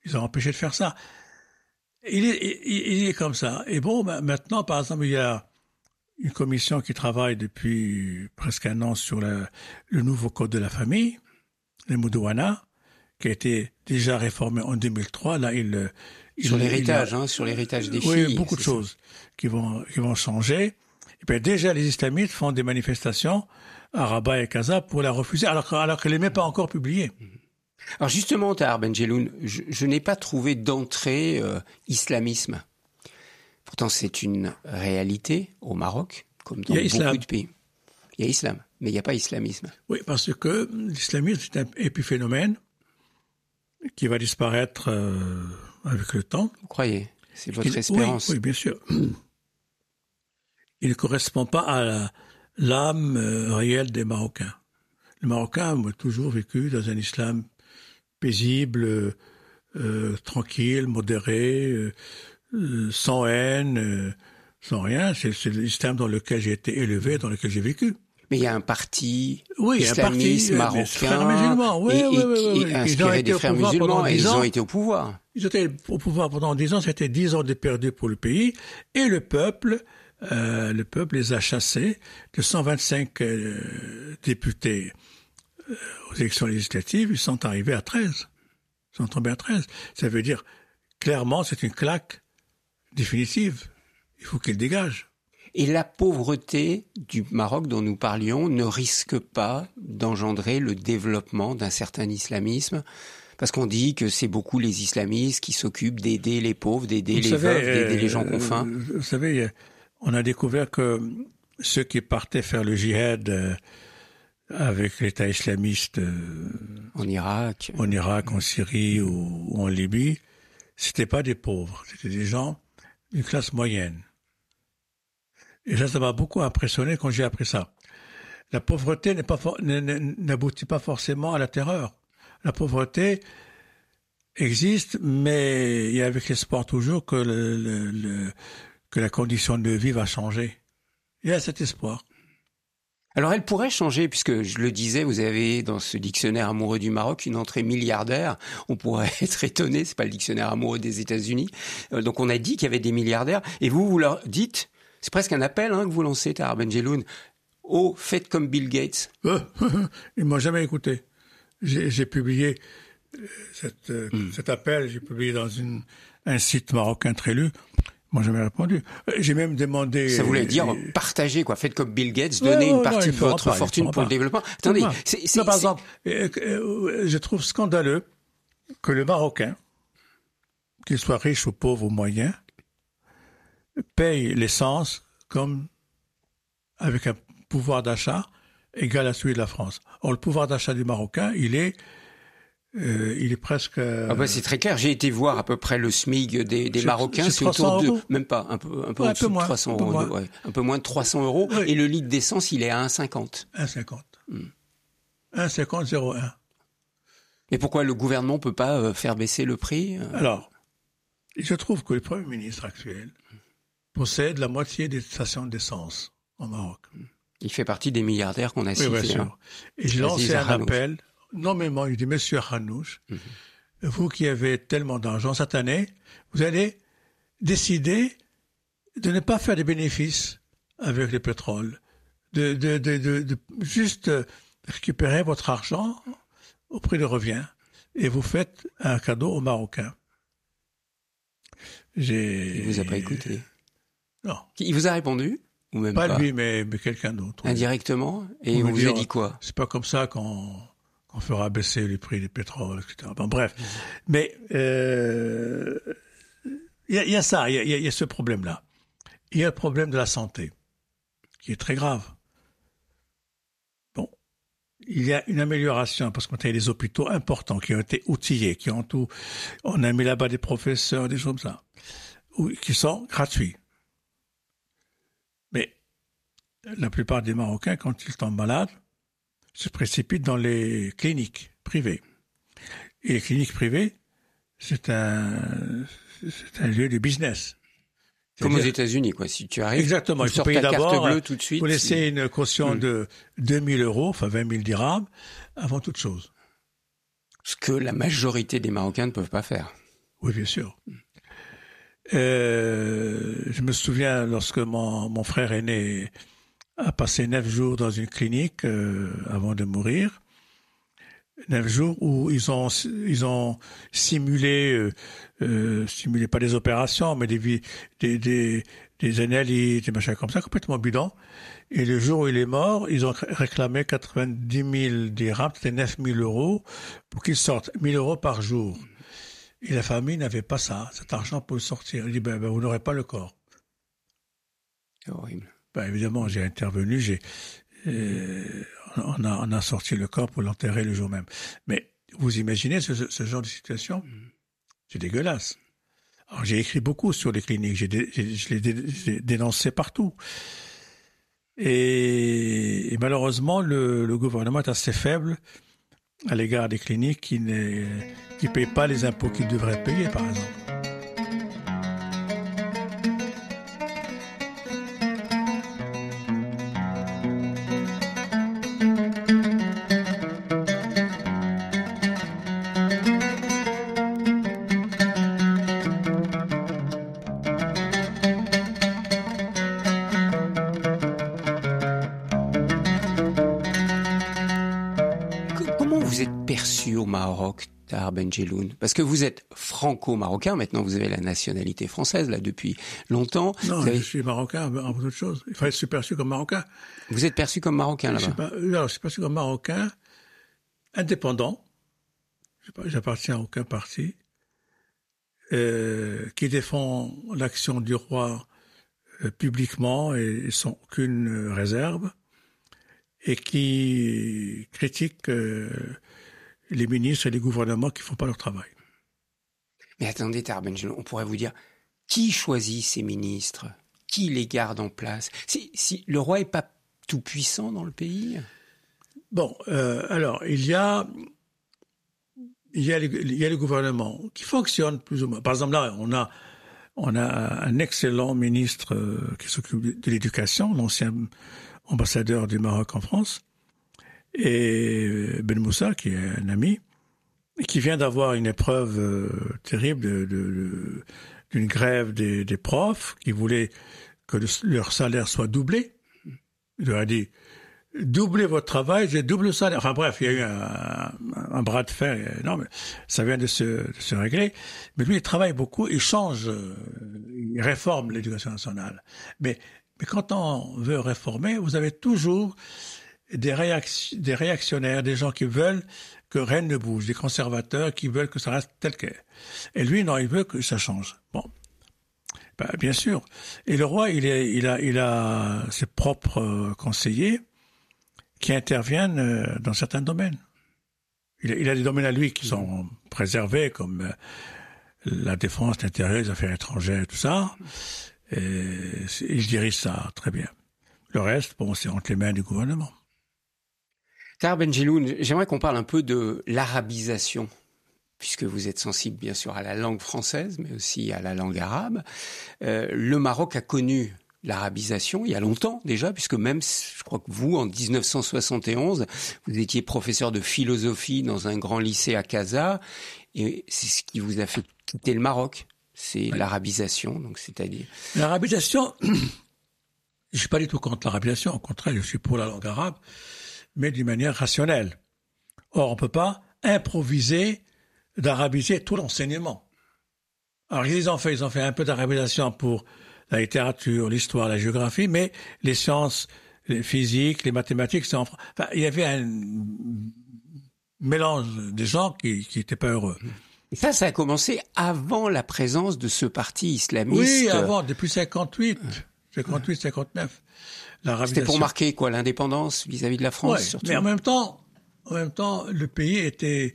Ils ont empêché de faire ça. Il est, il, est comme ça. Et bon, ben, maintenant, par exemple, il y a une commission qui travaille depuis presque un an sur le, le nouveau code de la famille, le Moudouana, qui a été déjà réformé en 2003. Là, il, sur l'héritage, hein, sur l'héritage des filles. Oui, beaucoup de choses qui vont qui vont changer. Et puis déjà, les islamistes font des manifestations à Rabat et Casa pour la refuser, alors, alors qu'elle n'est même pas encore publiée. Alors justement, Tahar Benjeloun, je, je n'ai pas trouvé d'entrée euh, islamisme. Pourtant, c'est une réalité au Maroc, comme dans beaucoup de pays. Il y a islam, mais il n'y a pas islamisme. Oui, parce que l'islamisme, c'est un épiphénomène qui va disparaître euh, avec le temps. Vous croyez? C'est votre espérance oui, bien sûr. Il ne correspond pas à l'âme euh, réelle des Marocains. Les Marocains ont toujours vécu dans un islam paisible, euh, tranquille, modéré, sans haine, sans rien. C'est l'islam dans lequel j'ai été élevé, dans lequel j'ai vécu. Mais il y a un parti oui, islamiste un parti, marocain musulmans, oui, et, oui, oui, oui, inspiré des frères musulmans et ils ont été au pouvoir. Ils étaient au pouvoir pendant dix ans, c'était dix ans de perdu pour le pays et le peuple, euh, le peuple les a chassés de 125 euh, députés euh, aux élections législatives, ils sont arrivés à 13. Ils sont tombés à 13. Ça veut dire clairement c'est une claque définitive. Il faut qu'ils dégagent. Et la pauvreté du Maroc dont nous parlions ne risque pas d'engendrer le développement d'un certain islamisme? Parce qu'on dit que c'est beaucoup les islamistes qui s'occupent d'aider les pauvres, d'aider les veuves, d'aider les gens faim. Euh, vous savez, on a découvert que ceux qui partaient faire le djihad euh, avec l'État islamiste euh, en Irak, en Irak, en Syrie ou, ou en Libye, c'était pas des pauvres, c'était des gens d'une classe moyenne. Et ça, ça m'a beaucoup impressionné quand j'ai appris ça. La pauvreté n'aboutit pas forcément à la terreur. La pauvreté existe, mais il y a avec l'espoir toujours que, que la condition de vie va changer. Il y a cet espoir. Alors elle pourrait changer, puisque je le disais, vous avez dans ce dictionnaire amoureux du Maroc une entrée milliardaire. On pourrait être étonné, c'est pas le dictionnaire amoureux des États-Unis. Euh, donc on a dit qu'il y avait des milliardaires, et vous, vous leur dites, c'est presque un appel hein, que vous lancez, Tahar Benjeloun. Oh, faites comme Bill Gates. Euh, ils m'ont jamais écouté. J'ai publié euh, cette, hmm. cet appel, j'ai publié dans une, un site marocain très lu. Moi, jamais répondu. J'ai même demandé. Ça voulait dire partager, quoi. Faites comme Bill Gates, donnez une partie de votre fortune pour le développement. Attendez, c'est, par exemple, je trouve scandaleux que le Marocain, qu'il soit riche ou pauvre ou moyen, paye l'essence comme avec un pouvoir d'achat égal à celui de la France. Or, le pouvoir d'achat du Marocain, il est euh, il est presque. Ah bah c'est très clair. J'ai été voir à peu près le SMIC des, des Marocains, c'est autour de même pas un peu un peu, ouais, un peu moins, 300 un peu euros, moins. Ouais, un peu moins de 300 euros. Oui. Et le litre d'essence, il est à 1,50. 1,50. Hmm. 1,50 Mais pourquoi le gouvernement peut pas euh, faire baisser le prix euh? Alors, je trouve que le premier ministre actuel possède la moitié des stations d'essence au Maroc. Il fait partie des milliardaires qu'on a cités. Oui, bien sûr. Hein. Et j'ai lancé un appel, nommément, il dit, Monsieur Hanouch, mhm. vous qui avez tellement d'argent cette année, vous allez décider de ne pas faire des bénéfices avec le pétrole, de, de, de, de juste récupérer votre argent au prix de revient et vous faites un cadeau aux Marocains. Il vous a pas écouté. Non. Il vous a répondu ou même pas, lui, mais, mais quelqu'un d'autre. Indirectement Et il vous, a dit quoi? C'est pas comme ça qu'on qu'on fera baisser les prix du pétrole, etc. Bon, bref. Mais euh, il y, a, ça, il y, y a, ce problème-là. Il y a le problème de la santé, qui est très grave. Bon, il y a une amélioration parce qu'on a des hôpitaux importants qui ont été outillés, qui ont tout. On a mis là-bas des professeurs, des choses comme ça, qui sont gratuits. Mais la plupart des Marocains, quand ils tombent malades, se précipitent dans les cliniques privées. Et les cliniques privées, c'est un, c'est un lieu de business. Comme aux États-Unis, quoi. Si tu arrives, exactement, tu il faut payer d'abord. bleue tout de suite. Vous laissez une caution Hmm. de 2000 euros, enfin 20 000 dirhams, avant toute chose. Ce que la majorité des Marocains ne peuvent pas faire. Oui, bien sûr. Euh, je me souviens lorsque mon, mon frère aîné a passé neuf jours dans une clinique euh, avant de mourir. Neuf jours où ils ont ils ont simulé euh, euh, simulé pas des opérations mais des des des, analyses des machins comme ça complètement bidon. Et le jour où il est mort, ils ont réclamé 90 000 dirhams, c'était 9 000 euros pour qu'il sorte 1000 euros par jour. Et la famille n'avait pas ça, cet argent pour le sortir. Il dit, ben, ben, vous n'aurez pas le corps. C'est horrible. Ben, évidemment, j'ai intervenu, j'ai, euh, on, a, on a sorti le corps pour l'enterrer le jour même. Mais vous imaginez ce, ce genre de situation? C'est dégueulasse. Alors, j'ai écrit beaucoup sur les cliniques, j'ai dé- j'ai- je l'ai dé- dénoncé partout. Et, et malheureusement, le, le gouvernement est assez faible à l'égard des cliniques qui ne qui payent pas les impôts qu'ils devraient payer, par exemple. Comment vous êtes perçu au Maroc, Tahar Benjeloun Parce que vous êtes franco-marocain, maintenant vous avez la nationalité française, là, depuis longtemps. Non, avez- je suis marocain avant toute chose. Il fallait être perçu comme marocain. vous êtes perçu comme marocain Je suis là-bas. pas, non, je suis perçu comme marocain, indépendant. Je J'appartiens à aucun parti. euh, qui défend l'action du roi euh, publiquement et sans aucune euh, réserve, et qui critique euh, les ministres et les gouvernements qui font pas leur travail. Mais attendez, Tahar Benjeloun, on pourrait vous dire, qui choisit ces ministres? Qui les garde en place? Si, si le roi est pas tout puissant dans le pays? Bon, euh, alors il y a il y a, le, il y a le gouvernement qui fonctionne plus ou moins. Par exemple, là, on a on a un excellent ministre euh, qui s'occupe de, de l'éducation, l'ancien ambassadeur du Maroc en France, et Ben Moussa, qui est un ami, qui vient d'avoir une épreuve euh, terrible de- d'une grève des, des profs qui voulaient que le- leur salaire soit doublé. Il leur a dit doublez votre travail, j'ai double le salaire. Enfin bref, il y a eu un, un bras de fer énorme. Ça vient de se, de se régler. Mais lui, il travaille beaucoup, il change, euh, il réforme l'éducation nationale. Mais, mais quand on veut réformer, vous avez toujours des, réac- des réactionnaires, des gens qui veulent que rien ne bouge, des conservateurs qui veulent que ça reste tel quel. Et lui, non, il veut que ça change. Bon. Ben, bien sûr. Et le roi, il, a, ses propres euh, conseillers qui interviennent euh, dans certains domaines. Il a, il a des domaines à lui qui sont préservés, comme euh, la défense, l'intérieur, les affaires étrangères, tout ça. Et il dirige ça très bien. Le reste, bon, c'est entre les mains du gouvernement. Tahar Benjeloun, j'aimerais qu'on parle un peu de l'arabisation, puisque vous êtes sensible bien sûr à la langue française, mais aussi à la langue arabe. Euh, le Maroc a connu l'arabisation il y a longtemps déjà, puisque même, je crois que vous, en 1971, vous étiez professeur de philosophie dans un grand lycée à Casa, et c'est ce qui vous a fait quitter le Maroc. C'est l'arabisation, donc c'est-à-dire. L'arabisation, je suis pas du tout contre l'arabisation, au contraire, je suis pour la langue arabe, mais d'une manière rationnelle. Or, on peut pas improviser d'arabiser tout l'enseignement. Alors, ils ont fait, ils ont fait un peu d'arabisation pour la littérature, l'histoire, la géographie, mais les sciences, les physiques, les mathématiques, c'est en Enfin, il y avait un mélange des gens qui, qui étaient pas heureux. Et ça, ça a commencé avant la présence de ce parti islamiste. Oui, avant, depuis 58, 58, 59. C'était pour marquer quoi l'indépendance vis-à-vis de la France Ouais, surtout. mais en même temps, En même temps, le pays était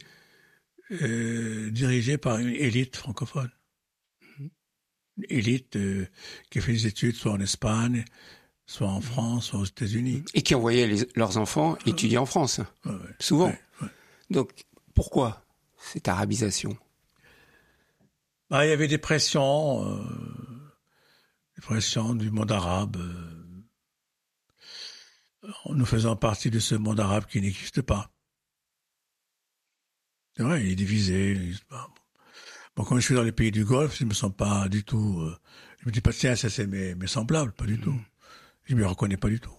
euh, dirigé par une élite francophone. Une élite euh, qui fait des études soit en Espagne, soit en France, soit aux États-Unis. Et qui envoyaient les- leurs enfants étudier en France, Ouais, ouais. souvent. Donc, pourquoi cette arabisation? Bah, il y avait des pressions, euh, des pressions du monde arabe. euh, nous faisons partie de ce monde arabe qui n'existe pas. C'est vrai, il est divisé. il n'existe pas. Bon, quand je suis dans les pays du Golfe, je ne me sens pas du tout. euh, je me dis pas tiens, ça c'est mes, mes semblables, pas du tout. Je me reconnais pas du tout.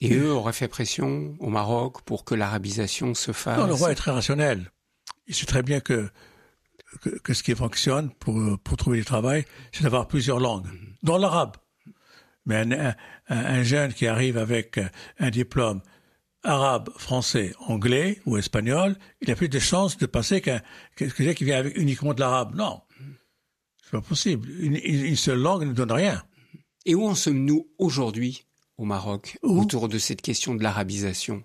Et eux auraient fait pression au Maroc pour que l'arabisation se fasse Non, le roi est très rationnel. Il sait très bien que, que, que ce qui fonctionne pour, pour trouver du travail, c'est d'avoir plusieurs langues, dont l'arabe. Mais un, un, un jeune qui arrive avec un diplôme arabe, français, anglais ou espagnol, il a plus de chances de passer qu'un que quelqu'un qui vient avec uniquement de l'arabe. Non, c'est pas possible. Une, seule langue ne donne rien. Et où en sommes-nous aujourd'hui au Maroc Où? autour de cette question de l'arabisation?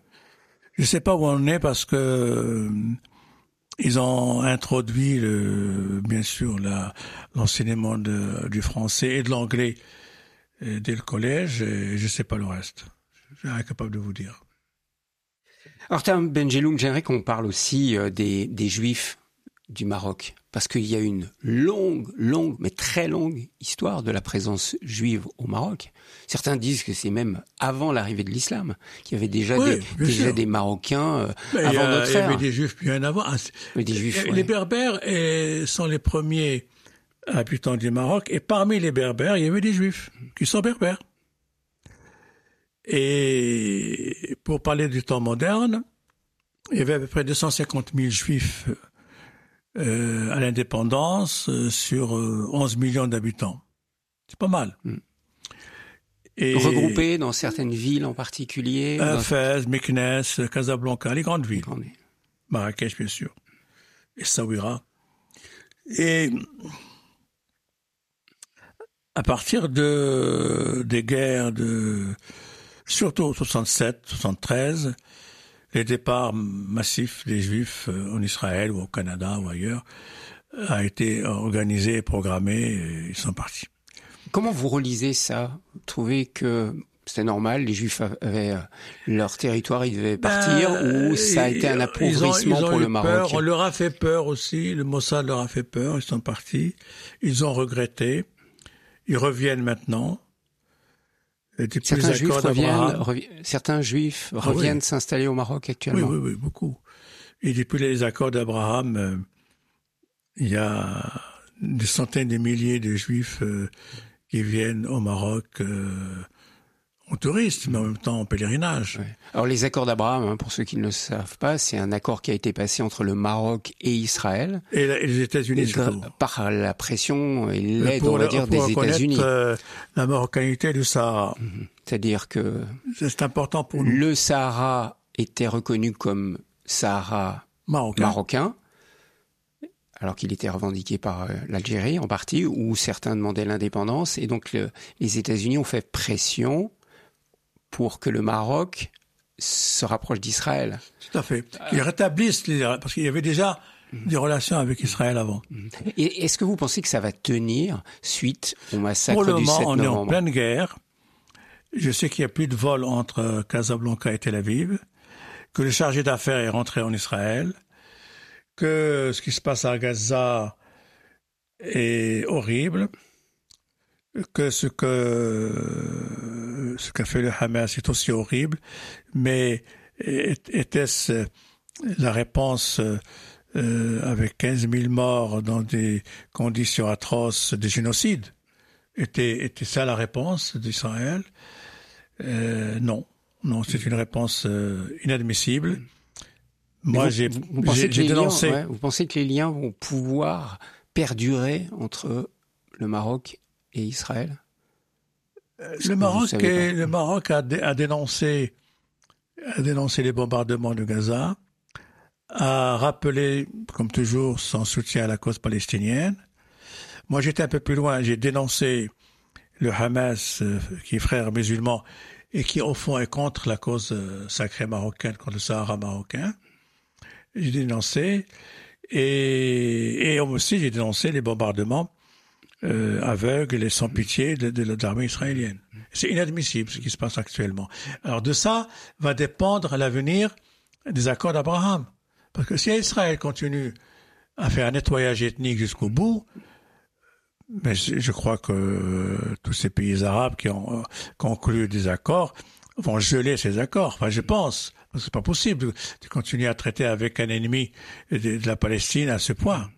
Je sais pas où on est parce que euh, ils ont introduit bien sûr l'enseignement du français et de l'anglais euh, dès le collège. Et je sais pas le reste. Je suis incapable de vous dire. Alors, Tam Benjeloum, j'aimerais qu'on parle aussi euh, des Juifs du Maroc, parce qu'il y a une longue, longue, mais très longue histoire de la présence juive au Maroc. Certains disent que c'est même avant l'arrivée de l'islam, qu'il y avait déjà, Oui, des, déjà des Marocains euh, Mais avant a- notre il y avait ère. des juifs bien avant. Ah, c'est- Mais des Juifs, les ouais. Berbères euh, sont les premiers habitants du Maroc et parmi les Berbères, il y avait des juifs qui sont berbères. Et pour parler du temps moderne, il y avait à peu près 250 000 juifs euh, à l'indépendance euh, sur euh, 11 millions d'habitants. C'est pas mal. Mm. Et Regroupés dans certaines villes en particulier. dans- Fès, Meknès, Casablanca, les grandes villes. Marrakech, bien sûr, et Saouira. Et à partir de, des guerres de, surtout 67, 73, les départs massifs des Juifs euh, en Israël ou au Canada ou ailleurs a été organisé et programmé et ils sont partis. Comment vous relisez ça? Vous trouvez que c'était normal, les Juifs avaient euh, leur territoire, ils devaient partir, Ben, ou ça a été un ils ont- appauvrissement ils ont pour le Maroc? peur, On leur a fait peur aussi, le Mossad leur a fait peur, ils sont partis, ils ont regretté, ils reviennent maintenant. Depuis Certains les juifs accords reviennent, d'Abraham- revi- certains juifs Ah oui. reviennent s'installer au Maroc Oui, actuellement. oui, oui, beaucoup. Et depuis les accords d'Abraham, euh, il y a des centaines de milliers de juifs euh, qui viennent au Maroc euh, en tourisme, mais en même temps en pèlerinage. Ouais. Alors les accords d'Abraham, hein, pour ceux qui ne le savent pas, c'est un accord qui a été passé entre le Maroc et Israël Et, la- et les États-Unis surtout. par la pression et l'aide, on va dire, des États-Unis. euh, la marocanité du Sahara. C'est-à-dire que C'est important pour nous, le Sahara était reconnu comme Sahara marocain, alors qu'il était revendiqué par euh, l'Algérie en partie, où certains demandaient l'indépendance, et donc le- les États-Unis ont fait pression pour que le Maroc se rapproche d'Israël. Tout à fait. Ils rétablissent les, parce qu'il y avait déjà des relations avec Israël avant. Et est-ce que vous pensez que ça va tenir suite au massacre Pour le du moment, 7 on est en pleine guerre. Je sais qu'il n'y a plus de vol entre Casablanca et Tel Aviv, que le chargé d'affaires est rentré en Israël, que ce qui se passe à Gaza est horrible, que ce que ce qu'a fait le Hamas est aussi horrible, mais était-ce la réponse euh, avec 15 000 morts dans des conditions atroces de génocide était, était ça la réponse d'Israël? Euh, Non, non, c'est une réponse euh, inadmissible. Moi, j'ai les liens- dénoncé. ouais, vous pensez que les liens vont pouvoir perdurer entre le Maroc et Israël que Le Maroc, savez est- pas le Maroc a, dé- a dénoncé, a dénoncé les bombardements de Gaza, a rappelé, comme toujours, son soutien à la cause palestinienne. Moi, j'étais un peu plus loin. J'ai dénoncé le Hamas, euh, qui est frère musulman, et qui au fond est contre la cause euh, sacrée marocaine, contre le Sahara marocain. J'ai dénoncé et, et aussi j'ai dénoncé les bombardements euh, aveugles et sans pitié de, de, l'armée israélienne. C'est inadmissible ce qui se passe actuellement. Alors de ça va dépendre l'avenir des accords d'Abraham. Parce que si Israël continue à faire un nettoyage ethnique jusqu'au bout, mais je crois que euh, tous ces pays arabes qui ont euh, conclu des accords vont geler ces accords. Enfin, je pense. C'est pas possible de continuer à traiter avec un ennemi de, la Palestine à ce point.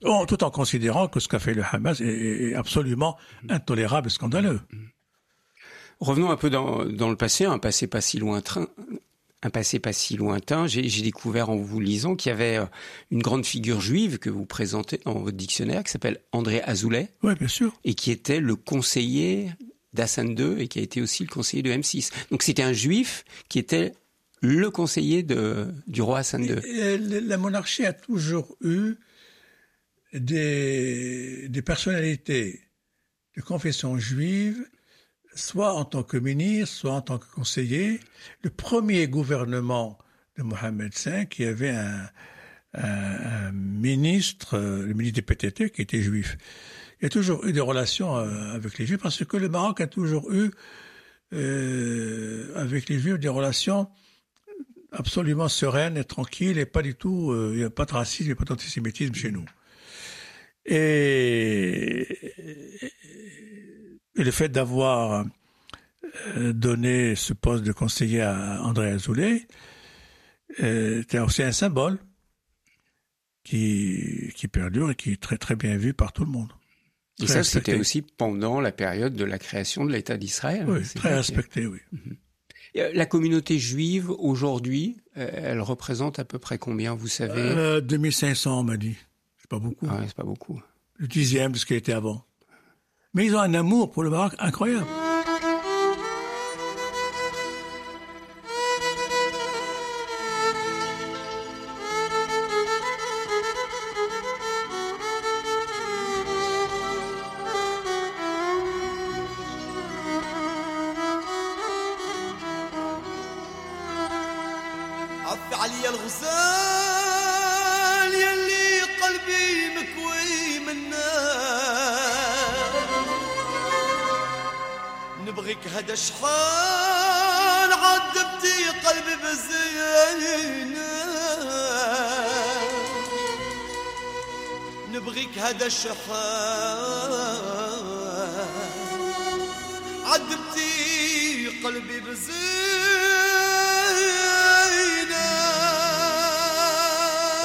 Tout en considérant que ce qu'a fait le Hamas est, absolument intolérable et scandaleux. Revenons un peu dans, dans le passé, un passé pas si lointain, un passé pas si lointain, j'ai découvert en vous lisant qu'il y avait euh, une grande figure juive que vous présentez dans votre dictionnaire qui s'appelle André Azoulay. Oui, bien sûr. Et qui était le conseiller d'Hassan II et qui a été aussi le conseiller de M6. Donc c'était un juif qui était le conseiller de, du roi Hassan II. La monarchie a toujours eu des, personnalités de confession juive soit en tant que ministre, soit en tant que conseiller, le premier gouvernement de Mohamed V, qui avait un, ministre, euh, le ministre des PTT, qui était juif. Il y a toujours eu des relations euh, avec les juifs, parce que le Maroc a toujours eu euh, avec les juifs des relations absolument sereines et tranquilles, et pas du tout, il n'y a pas de racisme, il n'y a pas d'antisémitisme chez nous. Et, et le fait d'avoir euh, donné ce poste de conseiller à André Azoulay euh, était aussi un symbole qui, qui perdure et qui est très très bien vu par tout le monde. Et ça, c'était aussi pendant la période de la création de l'État d'Israël. Oui, très respecté, oui. Mhm. Euh, la communauté juive, aujourd'hui, elle représente à peu près combien, vous savez? Euh, 2500, on m'a dit. Pas beaucoup. C'est pas beaucoup. Le dixième de ce qui était avant. Mais ils ont un amour pour le Maroc incroyable.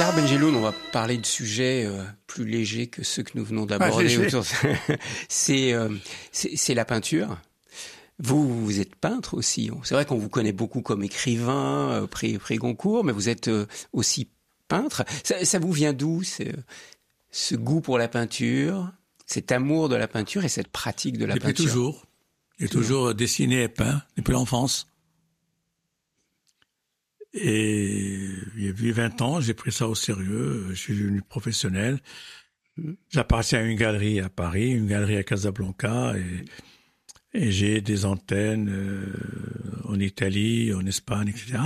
On va parler de sujets euh, plus légers que ceux que nous venons d'aborder. Euh, c'est la peinture. Vous, vous êtes peintre aussi. C'est vrai qu'on vous connaît beaucoup comme écrivain, euh, prix, prix Goncourt, mais vous êtes aussi peintre. Ça, vous vient d'où ce goût pour la peinture, cet amour de la peinture et cette pratique de la depuis peinture? toujours. J'ai toujours dessiné et peint depuis l'enfance. Et il y a 20 ans, j'ai pris ça au sérieux. Je suis devenu professionnel. J'appartiens à une galerie à Paris, une galerie à Casablanca, et, et j'ai des antennes euh, en Italie, en Espagne, etc.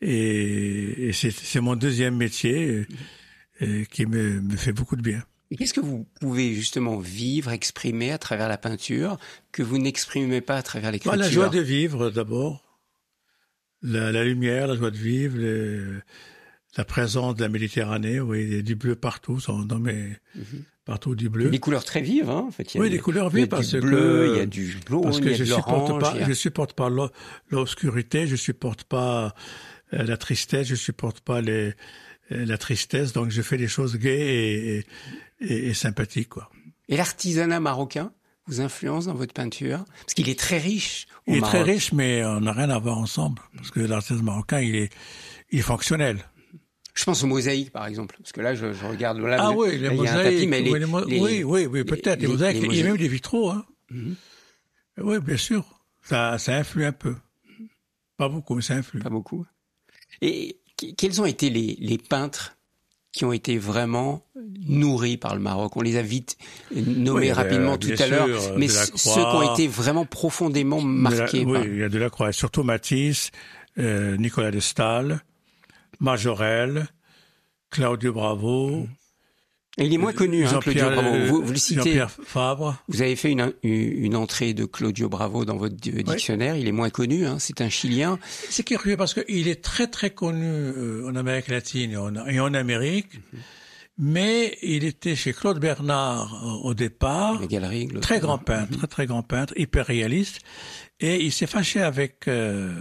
Et, et c'est mon deuxième métier euh, qui me, me fait beaucoup de bien. Qu'est-ce que vous pouvez justement vivre, exprimer à travers la peinture que vous n'exprimez pas à travers l'écriture? La joie de vivre d'abord, la, la, lumière, la joie de vivre, la présence de la Méditerranée, oui, il y a du bleu partout, dans mes, mhm. partout du bleu. Des couleurs très vives, hein, en fait. Il y a oui, des, couleurs vives parce du bleu, il y a du bleu, parce que je supporte pas, a... je supporte pas l'obscurité, je supporte pas euh, la tristesse, je supporte pas les, euh, la tristesse, donc je fais des choses gaies et, et, et sympathiques, quoi. Et l'artisanat marocain? Vous influence dans votre peinture? Parce qu'il est très riche. il est très riche, mais on n'a rien à voir ensemble. Parce que l'artiste marocain, il est, il est fonctionnel. Je pense aux mosaïques, par exemple, parce que là, je, je regarde là. Ah oui, les mosaïques. oui, oui, oui, peut-être. Les, mosaïques, il y a même des vitraux. Hein. Mhm. Oui, bien sûr. Ça, ça influe un peu. Pas beaucoup, mais ça influe. Pas beaucoup. Et quels ont été les, les peintres qui ont été vraiment nourris par le Maroc. On les a vite nommés rapidement tout à l'heure, mais ceux qui ont été vraiment profondément marqués. oui, il y a de la croix, surtout Matisse, euh, Nicolas de Stahl, Majorel, Claudio Bravo. Il est moins connu, hein, Claudio Bravo. Vous, vous le citez. Fabre. Vous avez fait une, une, entrée de Claudio Bravo dans votre dictionnaire. Il est moins connu. Hein. C'est un Chilien. C'est curieux parce qu'il est très très connu euh, en Amérique latine et en, Amérique. Mhm. Mais il était chez Claude Bernard euh, au départ. La galerie. très grand peintre, très très grand peintre, hyper réaliste. Et il s'est fâché avec euh,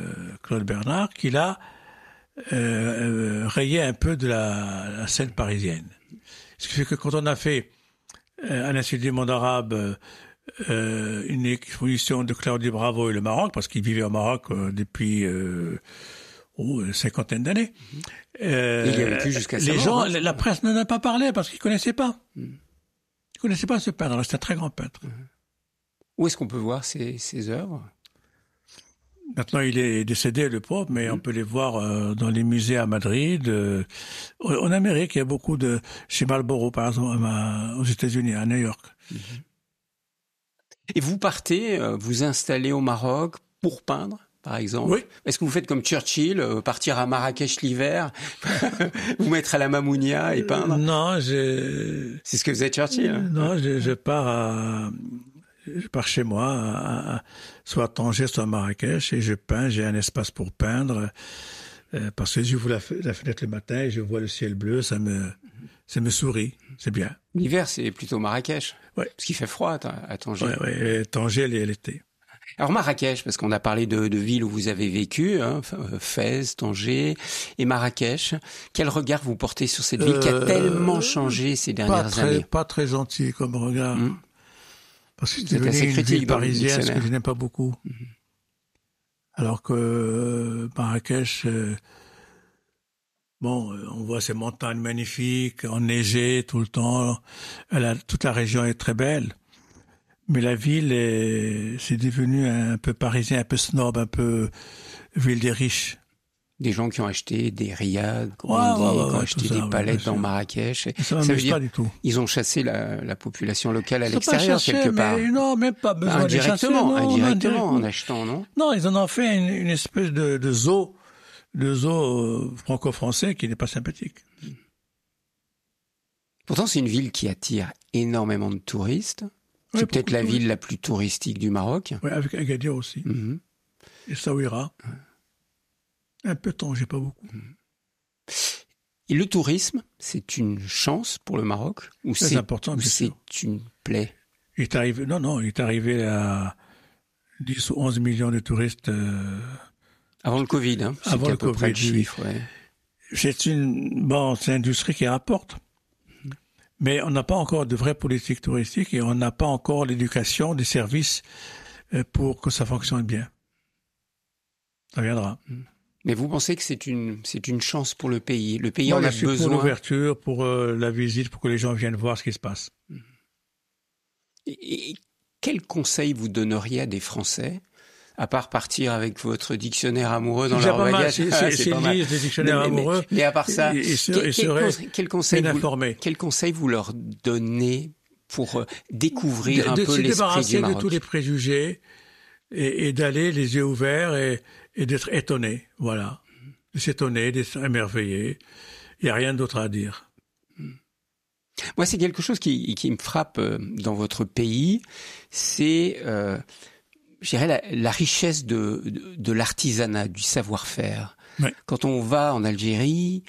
Claude Bernard, qu'il a euh, euh, rayé un peu de la, la, scène parisienne. Ce qui fait que quand on a fait euh, à l'Institut du monde arabe euh, une exposition de Claudio Bravo et le Maroc, parce qu'il vivait au Maroc depuis oh, une cinquantaine d'années. Euh, les gens, hein. la presse n'en a pas parlé parce qu'ils connaissaient pas. Mm. Ils connaissaient pas ce peintre. C'est un très grand peintre. Où est-ce qu'on peut voir ces, ces œuvres? Maintenant, il est décédé, le pauvre, mais on peut les voir euh, dans les musées à Madrid. Euh, en Amérique, il y a beaucoup de... Chez Marlboro, par exemple, aux États-Unis, à New York. Mhm. Et vous partez, euh, vous installez au Maroc pour peindre par exemple? Oui. Est-ce que vous faites comme Churchill, partir à Marrakech l'hiver, vous mettre à la Mamounia et peindre? Non, je... C'est ce que faisait Churchill hein? Non, je, je pars à, je pars chez moi, soit à Tanger, soit à Marrakech, et je peins, j'ai un espace pour peindre, euh, parce que j'ouvre la, la fenêtre le matin et je vois le ciel bleu, ça me, ça me sourit, c'est bien. L'hiver, c'est plutôt Marrakech, ouais. parce qu'il fait froid à Tanger. Oui, ouais, Tanger l'été. Alors Marrakech, parce qu'on a parlé de, de villes où vous avez vécu, hein, euh, Fès, Tanger et Marrakech. Quel regard vous portez sur cette ville qui a euh, tellement changé ces dernières pas très, années? Pas très gentil comme regard. Hum. Parce que c'est devenu une ville parisienne, ce que je n'aime pas beaucoup. Mhm. Alors que euh, Marrakech, euh, bon, euh, on voit ces montagnes magnifiques, enneigées tout le temps. Elle toute la région est très belle. Mais la ville, est, c'est devenu un peu parisien, un peu snob, un peu ville des riches des gens qui ont acheté des riads, qui ont acheté des palettes dans Marrakech. Ça, ça veut dire, pas du tout. Ils ont chassé la, la population locale à l'extérieur quelque part. non, même pas besoin indirectement, de chasser, indirectement, en achetant, non? Non, ils en ont fait une, une espèce de, de zoo, de zoo euh, franco-français qui n'est pas sympathique. Pourtant, c'est une ville qui attire énormément de touristes. C'est peut-être la ville la plus touristique du Maroc. Oui, avec Agadir aussi. Mm Et Saouira. Un peu de temps, j'ai pas beaucoup. Et le tourisme, c'est une chance pour le Maroc ou c'est important ou c'est une plaie? Il est arrivé, non, non, il est arrivé à 10 ou 11 millions de touristes. Euh, avant le Covid, hein, avant le Covid, chiffre, ouais. C'est une, bon, c'est l'industrie qui rapporte. Mais on n'a pas encore de vraie politique touristique et on n'a pas encore l'éducation des services euh, pour que ça fonctionne bien. Ça viendra. Mais vous pensez que c'est une c'est une chance pour le pays? Le pays en a besoin. Pour l'ouverture, pour euh, la visite, pour que les gens viennent voir ce qui se passe. Et, quel conseil vous donneriez à des Français à part partir avec votre dictionnaire amoureux dans leur bagage. C'est ah, des dictionnaires amoureux. Mais, à part ça, quel, conseil vous, quel conseil vous leur donnez pour euh, découvrir un peu l'esprit du Maroc de tous les préjugés et, et d'aller les yeux ouverts et, et d'être étonné, voilà. De s'étonner, d'être émerveillé. Il n'y a rien d'autre à dire. Moi, c'est quelque chose qui, qui, me frappe euh, dans votre pays, c'est, euh, je dirais, la, la richesse de, de, de l'artisanat, du savoir-faire. Quand on va en Algérie,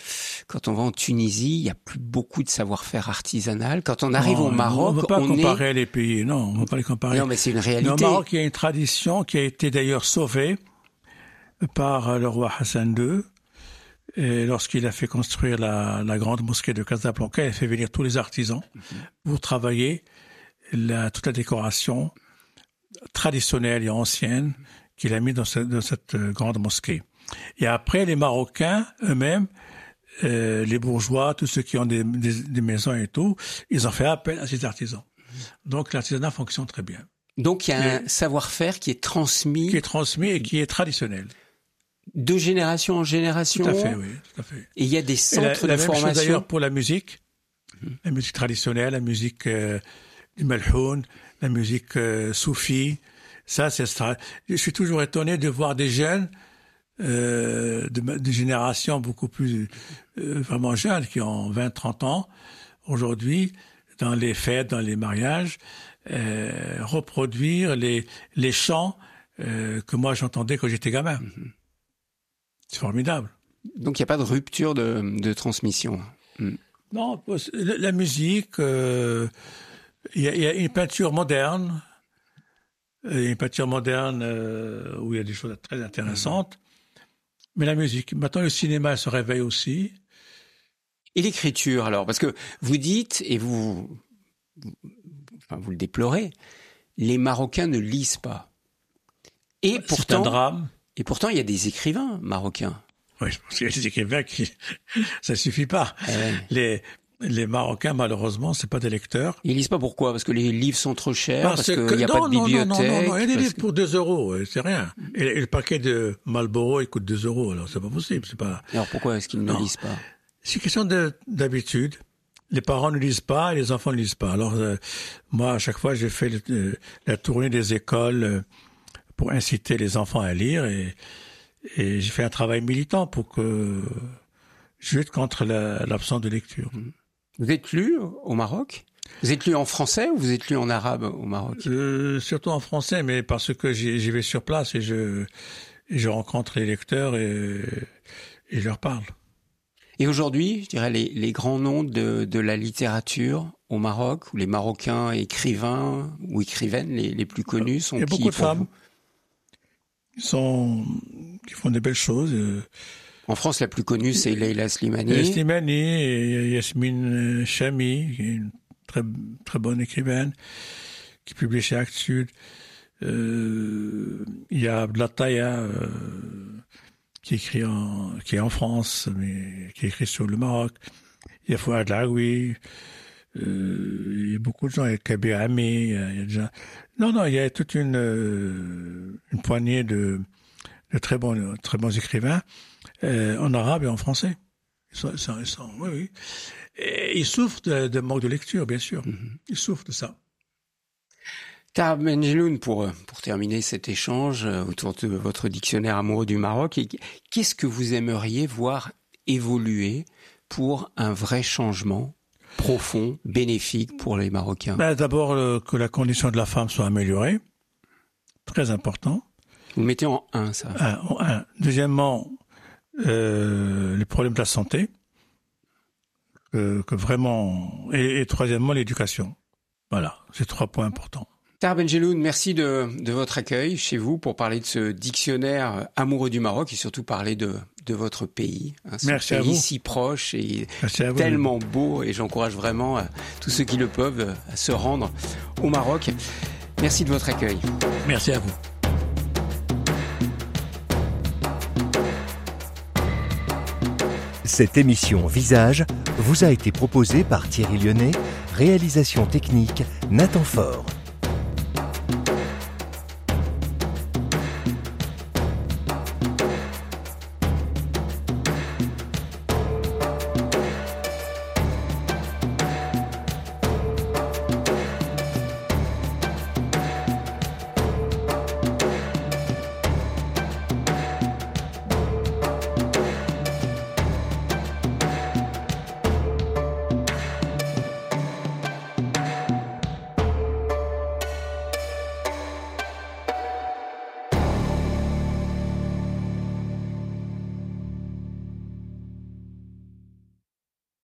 quand on va en Tunisie, il y a plus beaucoup de savoir-faire artisanal. Quand on arrive au Maroc, on ne va pas comparer les pays, non, on ne va pas les comparer. Non, mais c'est une réalité. au Maroc, il y a une tradition qui a été d'ailleurs sauvée par le roi Hassan II. Et lorsqu'il a fait construire la, la, grande mosquée de Casablanca, il a fait venir tous les artisans pour travailler la, toute la décoration traditionnelle et ancienne qu'il a mis dans cette, dans cette, grande mosquée. Et après, les Marocains eux-mêmes, euh, les bourgeois, tous ceux qui ont des, des, des, maisons et tout, ils ont fait appel à ces artisans. Donc l'artisanat fonctionne très bien. Donc il y a un savoir-faire qui est transmis. Qui est transmis et qui est traditionnel De génération en génération. Tout à fait, oui, tout à fait. Et il y a des centres la, la de même chose formation. d'ailleurs pour la musique, la musique traditionnelle, la musique euh, du malhoun, la musique euh, soufie. Ça, c'est Je suis toujours étonné de voir des jeunes euh, de, de génération beaucoup plus euh, vraiment jeunes, qui ont 20, 30 ans, aujourd'hui, dans les fêtes, dans les mariages, euh, reproduire les, les chants euh, que moi j'entendais quand j'étais gamin. C'est formidable. Donc il n'y a pas de rupture de, de transmission. Non, la musique, euh, il y, a, il y a une peinture moderne, euh, une peinture moderne euh, où il y a des choses très intéressantes. Mais la musique, maintenant le cinéma se réveille aussi. Et l'écriture alors? Parce que vous dites, et vous, vous- enfin, vous le déplorez, les Marocains ne lisent pas. Et C'est un pourtant, drame. Et pourtant, il y a des écrivains marocains. Oui, je pense qu'il y a des écrivains qui, ça suffit pas. Eh ouais. Les, les Marocains, malheureusement, c'est pas des lecteurs. Ils lisent pas pourquoi? Parce que les livres sont trop chers, parce, qu'il que- n'y a non, pas de non, non, bibliothèque. Non, non, non, il y a des parce livres que- pour 2 euros, c'est rien. Et, et le paquet de Marlboro, il coûte 2 euros, alors c'est pas possible, c'est pas. Alors pourquoi est-ce qu'ils ne lisent pas? C'est une question de- d'habitude. Les parents ne lisent pas et les enfants ne lisent pas. Alors, euh, moi, à chaque fois, j'ai fait le- euh, la tournée des écoles euh, pour inciter les enfants à lire et, et j'ai fait un travail militant pour que je lutte contre la- l'absence de lecture. Vous êtes lu au Maroc? Vous êtes lu en français ou vous êtes lu en arabe au Maroc? Euh, surtout en français, mais parce que j'y vais sur place et je, et je rencontre les lecteurs et, et je leur parle. Et aujourd'hui, je dirais les, les grands noms de, de la littérature au Maroc, ou les Marocains écrivains ou écrivaines les, les plus connus sont Il y a beaucoup de femmes qui sont qui font des belles choses. euh, En France, la plus connue, c'est Leila Slimani. Slimani et Yasmine euh, Chami, qui est une très, très bonne écrivaine, qui publie chez Actes Sud. Euh, il y a Blataya, euh, qui écrit en, qui est en France, mais qui écrit sur le Maroc. Il y a Fouad Laoui. Euh, il y a beaucoup de gens, il y a Kabir Ami, il y a, il y a déjà... Non, non, il y a toute une, euh, une poignée de, de très bons, très bons écrivains euh, en arabe et en français. Ils sont, ils sont- ils sont- oui, oui. Et ils souffrent de, de manque de lecture, bien sûr. Ils souffrent de ça. Tahar Benjeloun, pour, pour terminer cet échange euh, autour de votre dictionnaire amoureux du Maroc, qu'est-ce que vous aimeriez voir évoluer pour un vrai changement profond, bénéfique pour les Marocains Ben, D'abord, euh, que la condition de la femme soit améliorée. Très important. Vous le mettez en un, ça. Un, en un. Deuxièmement, euh, les problèmes de la santé. Que, que vraiment. Et, et troisièmement, l'éducation. Voilà, c'est trois points importants. Tahar Benjeloun, merci de, de votre accueil chez vous pour parler de ce dictionnaire amoureux du Maroc et surtout parler de, de votre pays. hein, ce Merci à pays vous. si proche et tellement beau et j'encourage vraiment euh, tous ceux qui le peuvent euh, à se rendre au Maroc. Merci de votre accueil. Merci à vous. Cette émission Visage vous a été proposée par Thierry Lyonnais, réalisation technique Nathan Fort.